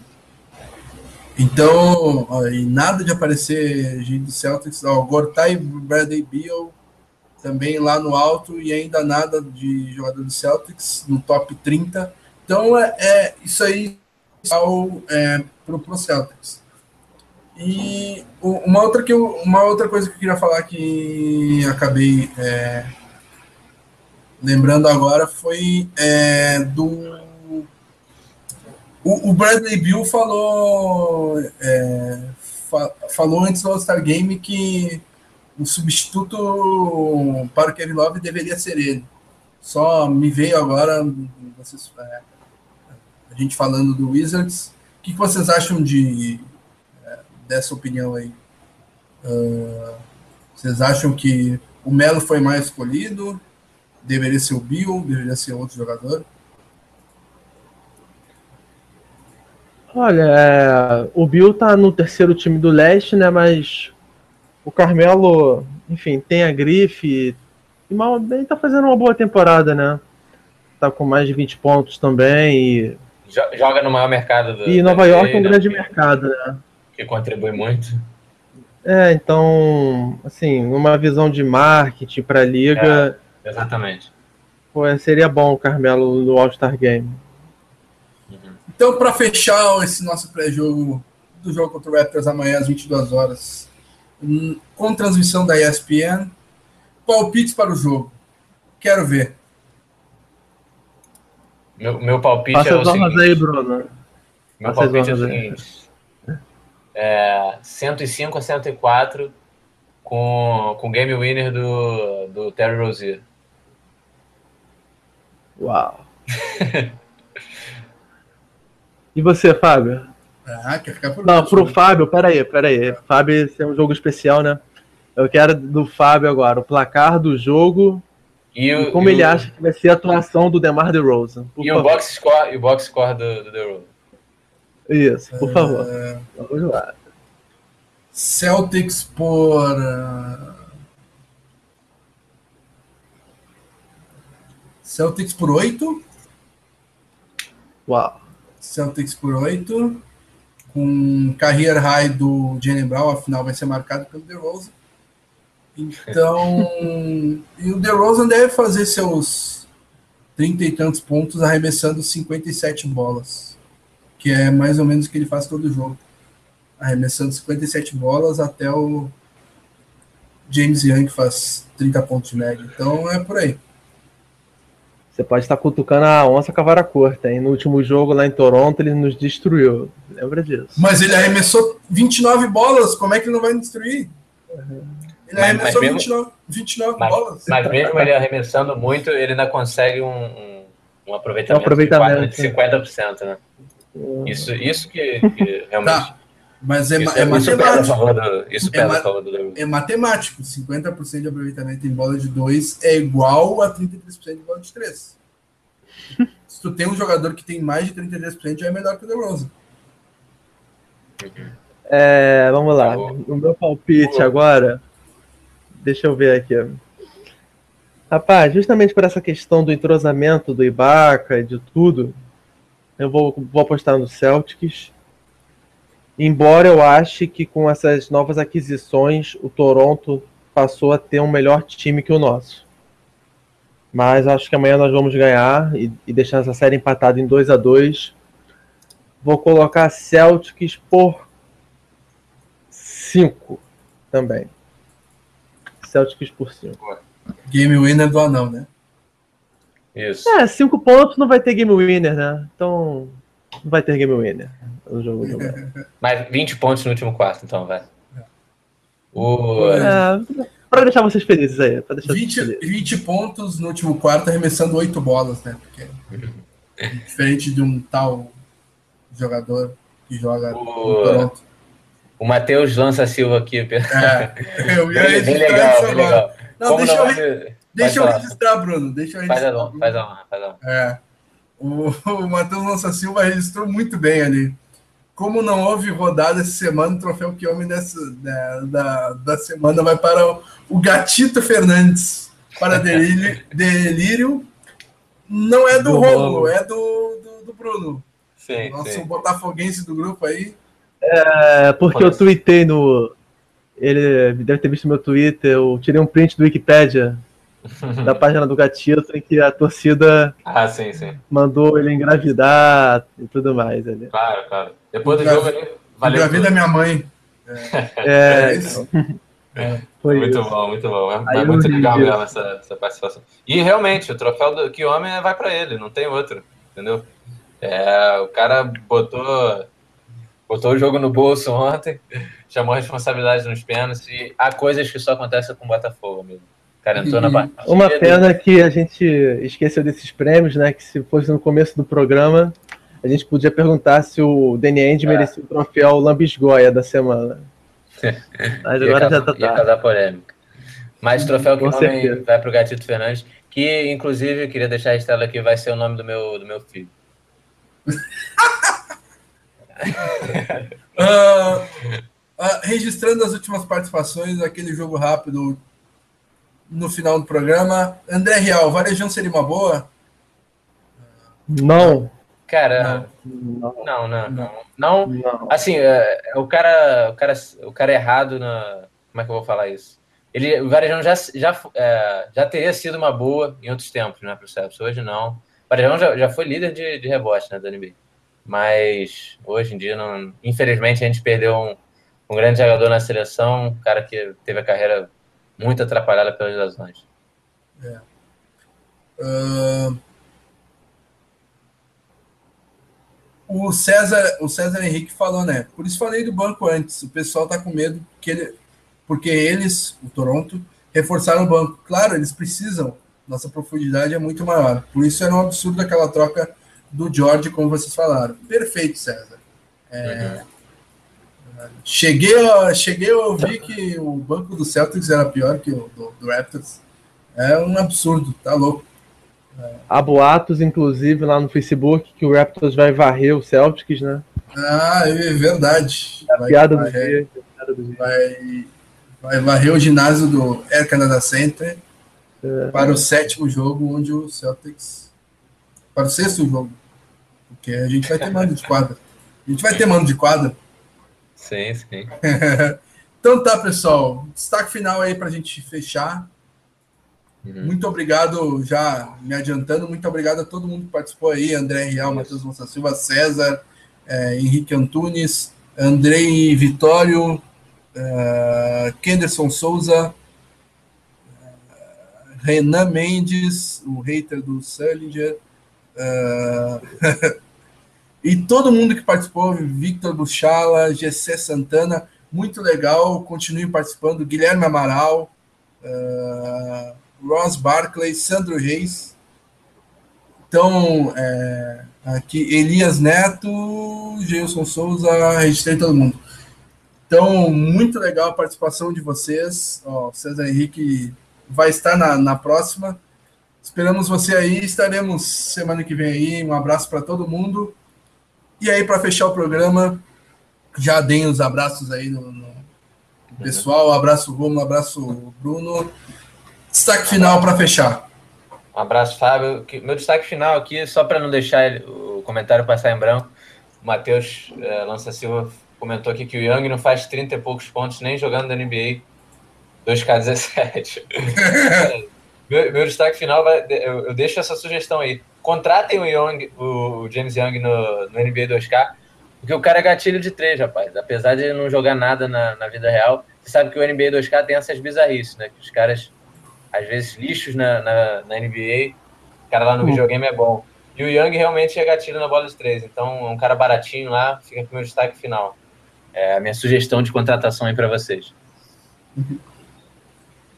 então, ó, e nada de aparecer gente do Celtics. Ó, Gortai e Bradley Beal também lá no alto e ainda nada de jogador do Celtics no top 30. Então é, é isso aí é, para o Celtics. E uma outra, que eu, uma outra coisa que eu queria falar que acabei é, lembrando agora foi é, do. O, Bradley Bill falou, é, fa, falou antes do All-Star Game que o substituto para o Kevin Love deveria ser ele. Só me veio agora vocês, é, a gente falando do Wizards. O que, vocês acham de dessa opinião aí? Uh, vocês acham que o Melo foi mais escolhido? Deveria ser o Bill? Deveria ser outro jogador? Olha, é, o Bill tá no terceiro time do leste, né? Mas o Carmelo, enfim, tem a grife. E mal bem tá fazendo uma boa temporada, né? Tá com mais de 20 pontos também. E... Joga no maior mercado do. E Nova York é um né? grande mercado, né? Que contribui muito. É, então, assim, uma visão de marketing para a liga. É, exatamente. Pô, seria bom o Carmelo no All-Star Game. Uhum. Então, para fechar esse nosso pré-jogo do jogo contra o Raptors amanhã às 22 horas, com transmissão da ESPN. Palpites para o jogo. Quero ver. Meu, meu palpite Passa é o seguinte. aí, Bruno. Meu Passa palpite é o seguinte. É, 105 a 104 com, com game winner do, do Terry Rozier. Uau. [laughs] e você, Fábio? Ah, quer ficar por Não, pro né? Fábio, peraí, peraí. Fábio, esse é um jogo especial, né? Eu quero do Fábio agora, o placar do jogo e, o, e como e ele o... acha que vai ser a atuação do DeMar DeRozan. E favor. o box score, e o box score do, do DeRozan. Isso, por é... favor. Vamos lá. Celtics por... Uh... Celtics por 8. Uau. Celtics por 8 com career high do Jalen Brown, afinal vai ser marcado pelo DeRozan. Então, [laughs] e o DeRozan deve fazer seus trinta e tantos pontos arremessando 57 bolas, que é mais ou menos o que ele faz todo jogo. Arremessando 57 bolas até o James Young que faz 30 pontos de média. Então é por aí. Você pode estar cutucando a onça com a vara curta, hein? No último jogo lá em Toronto ele nos destruiu. Lembra disso? Mas ele arremessou 29 bolas, como é que ele não vai destruir? Uhum. Ele mas, arremessou mas mesmo, 29, 29 mas, bolas. Mas mesmo ele arremessando muito, ele ainda consegue um, um, um aproveitamento, um aproveitamento de, 50%, né? Uhum. Isso, isso que, que [laughs] realmente. Tá. Mas é, isso, é, é matemático. Do, isso pesa é, a favor do É matemático. 50% de aproveitamento em bola de 2 é igual a 33% de bola de 3. [laughs] Se tu tem um jogador que tem mais de 33%, já é melhor que o DeRozan. É, vamos lá. O meu palpite agora. Deixa eu ver aqui. Rapaz, justamente por essa questão do entrosamento do Ibaka e de tudo, eu vou, vou apostar no Celtics Embora eu ache que com essas novas aquisições o Toronto passou a ter um melhor time que o nosso. Mas acho que amanhã nós vamos ganhar e, e deixar essa série empatada em 2 a 2 Vou colocar Celtics por 5 também. Celtics por 5. Game winner do anão, né? Isso. É, 5 pontos não vai ter game winner, né? Então, não vai ter game winner no jogo. [laughs] Mas 20 pontos no último quarto, então, vai. O... É, para deixar vocês felizes aí. Pra deixar 20, felizes. 20 pontos no último quarto, arremessando 8 bolas, né? Porque, [laughs] diferente de um tal jogador que joga o... no Toronto. O Matheus lança Silva aqui. É, [laughs] eu ia bem, bem legal, bem legal. Não, Como deixa, não eu, deixa eu registrar, Bruno. Deixa eu registrar. Faz a honra, faz a honra. Faz a honra. É. O, o Matheus Lança Silva registrou muito bem ali. Como não houve rodada essa semana, o troféu que homem dessa, da, né, da, da semana vai para o, o Gatito Fernandes. Para delírio, [laughs] delírio. Não é do, do Romulo, é do, do, do Bruno. Sim, Nosso sim. botafoguense do grupo aí. É, porque eu tuitei no. Ele deve ter visto meu Twitter, eu tirei um print do Wikipedia [laughs] da página do Gatito em que a torcida ah, sim, sim. mandou ele engravidar e tudo mais. Ali. Claro, claro. Depois do jogo ele valeu. Engravida minha mãe. [laughs] É, é, é foi muito isso. bom, muito bom. É, é muito legal mesmo essa, essa, participação. E realmente, o troféu do que homem vai para ele, não tem outro, entendeu? É, o cara botou botou o jogo no bolso ontem, [laughs] chamou a responsabilidade nos pênaltis e há coisas que só acontecem com o Botafogo, amigo. Cara entrou na partida. Uma pena que a gente esqueceu desses prêmios, né? Que se fosse no começo do programa, a gente podia perguntar se o Danny End é. merecia o troféu Lambisgoia da semana. [laughs] Mas agora já tá Ia causar polêmica. Mas o troféu que homem vai para o Gatito Fernandes, que inclusive, queria deixar a estela aqui, vai ser o nome do meu, do meu filho uh, [laughs] uh, registrando as últimas participações, aquele jogo rápido no final do programa. André Real, Varejão seria uma boa? Não. Cara, não, não, não. não, não. não. Assim, é, é, o, cara, o, cara, o cara errado na. Como é que eu vou falar isso? Ele, o Varejão já, já, é, já teria sido uma boa em outros tempos, né, para o Celso. Hoje não. Varejão já, já foi líder de, de rebote né, da NBA. Mas hoje em dia, não, infelizmente, a gente perdeu um, um grande jogador na seleção, um cara que teve a carreira muito atrapalhada pelas lesões. É. Uh... O César, o César Henrique falou, né? Por isso falei do banco antes. O pessoal tá com medo porque, ele, porque eles, o Toronto, reforçaram o banco. Claro, eles precisam nossa profundidade é muito maior. Por isso era um absurdo aquela troca do George, como vocês falaram. Perfeito, César. É, uhum. Cheguei, a, cheguei a ouvir que o banco do Celtics era pior que o do, do Raptors. É um absurdo, tá louco. É. Há boatos, inclusive, lá no Facebook, que o Raptors vai varrer o Celtics, né? Ah, é verdade. É a piada, do dia, piada do dia. Vai, vai varrer o ginásio do Air Canada Center é. para o sétimo jogo, onde o Celtics. Para o sexto jogo. Porque a gente vai ter mando de quadra. A gente vai ter mando de quadra. Sim, sim. [laughs] então tá, pessoal. Destaque final aí para a gente fechar. Uhum. Muito obrigado, já me adiantando, muito obrigado a todo mundo que participou aí: André Real, Matheus Monsa Silva, César, é, Henrique Antunes, Andrei Vitório, é, Kenderson Souza, Renan Mendes, o hater do Sullinger, uh, [laughs] e todo mundo que participou, Victor Buchala, GC Santana, muito legal, continue participando, Guilherme Amaral, uh, Ross Barclay, Sandro Reis, então, é, aqui, Elias Neto, Gelson Souza, registrei todo mundo. Então, muito legal a participação de vocês. Ó, César Henrique vai estar na, na próxima. Esperamos você aí, estaremos semana que vem aí. Um abraço para todo mundo. E aí, para fechar o programa, já deem os abraços aí no, no pessoal. Abraço, Romulo, abraço, Bruno. Destaque final para fechar. Um abraço, Fábio. Meu destaque final aqui, só para não deixar o comentário passar em branco, o Matheus é, Lança Silva comentou aqui que o Young não faz 30 e poucos pontos nem jogando na NBA 2K17. [laughs] meu, meu, destaque final, vai, eu, eu, deixo essa sugestão aí. Contratem o, Young, o James Young no, no NBA 2K, porque o cara é gatilho de três, rapaz. Apesar de não jogar nada na, na vida real, você sabe que o NBA 2K tem essas bizarrices, né? Que os caras, às vezes, lixos na, na, na NBA, o cara lá no uhum. videogame é bom. E o Young realmente é gatilho na bola de três. Então, é um cara baratinho lá, fica com o meu destaque final. É a minha sugestão de contratação aí para vocês.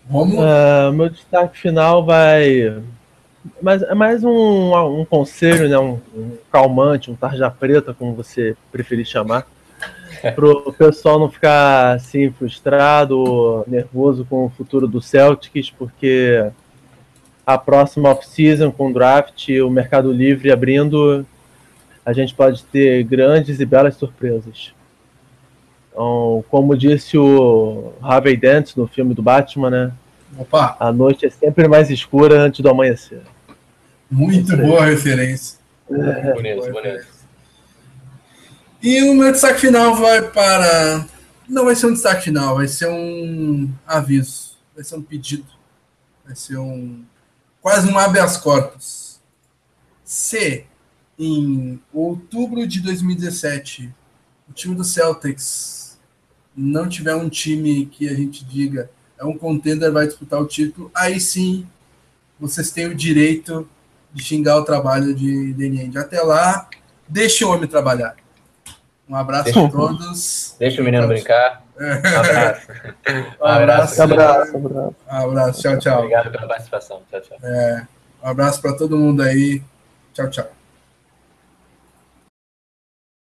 Vamos. Uh, meu destaque final vai. Mas é mais um, um conselho, né? Um, um calmante, um tarja preta, como você preferir chamar. para o pessoal não ficar assim frustrado, nervoso com o futuro do Celtics, porque a próxima off-season com o draft, o mercado livre abrindo, a gente pode ter grandes e belas surpresas. Então, como disse o Harvey Dent no filme do Batman, né? Opa. A noite é sempre mais escura antes do amanhecer. Muito boa referência. É. Bonito, bonito. E o meu destaque final vai para. Não vai ser um destaque final, vai ser um aviso, vai ser um pedido, vai ser um. quase um habeas corpus. Se em outubro de 2017 o time do Celtics não tiver um time que a gente diga é um contender, vai disputar o título, aí sim vocês têm o direito de xingar o trabalho de Danny Até lá, deixe o homem trabalhar. Um abraço deixa, a todos. Deixa o menino brincar. Um [laughs] abraço. Um abraço. Um abraço. Um abraço. Tchau, tchau. Obrigado pela participação. Tchau, tchau. É, um abraço para todo mundo aí. Tchau, tchau.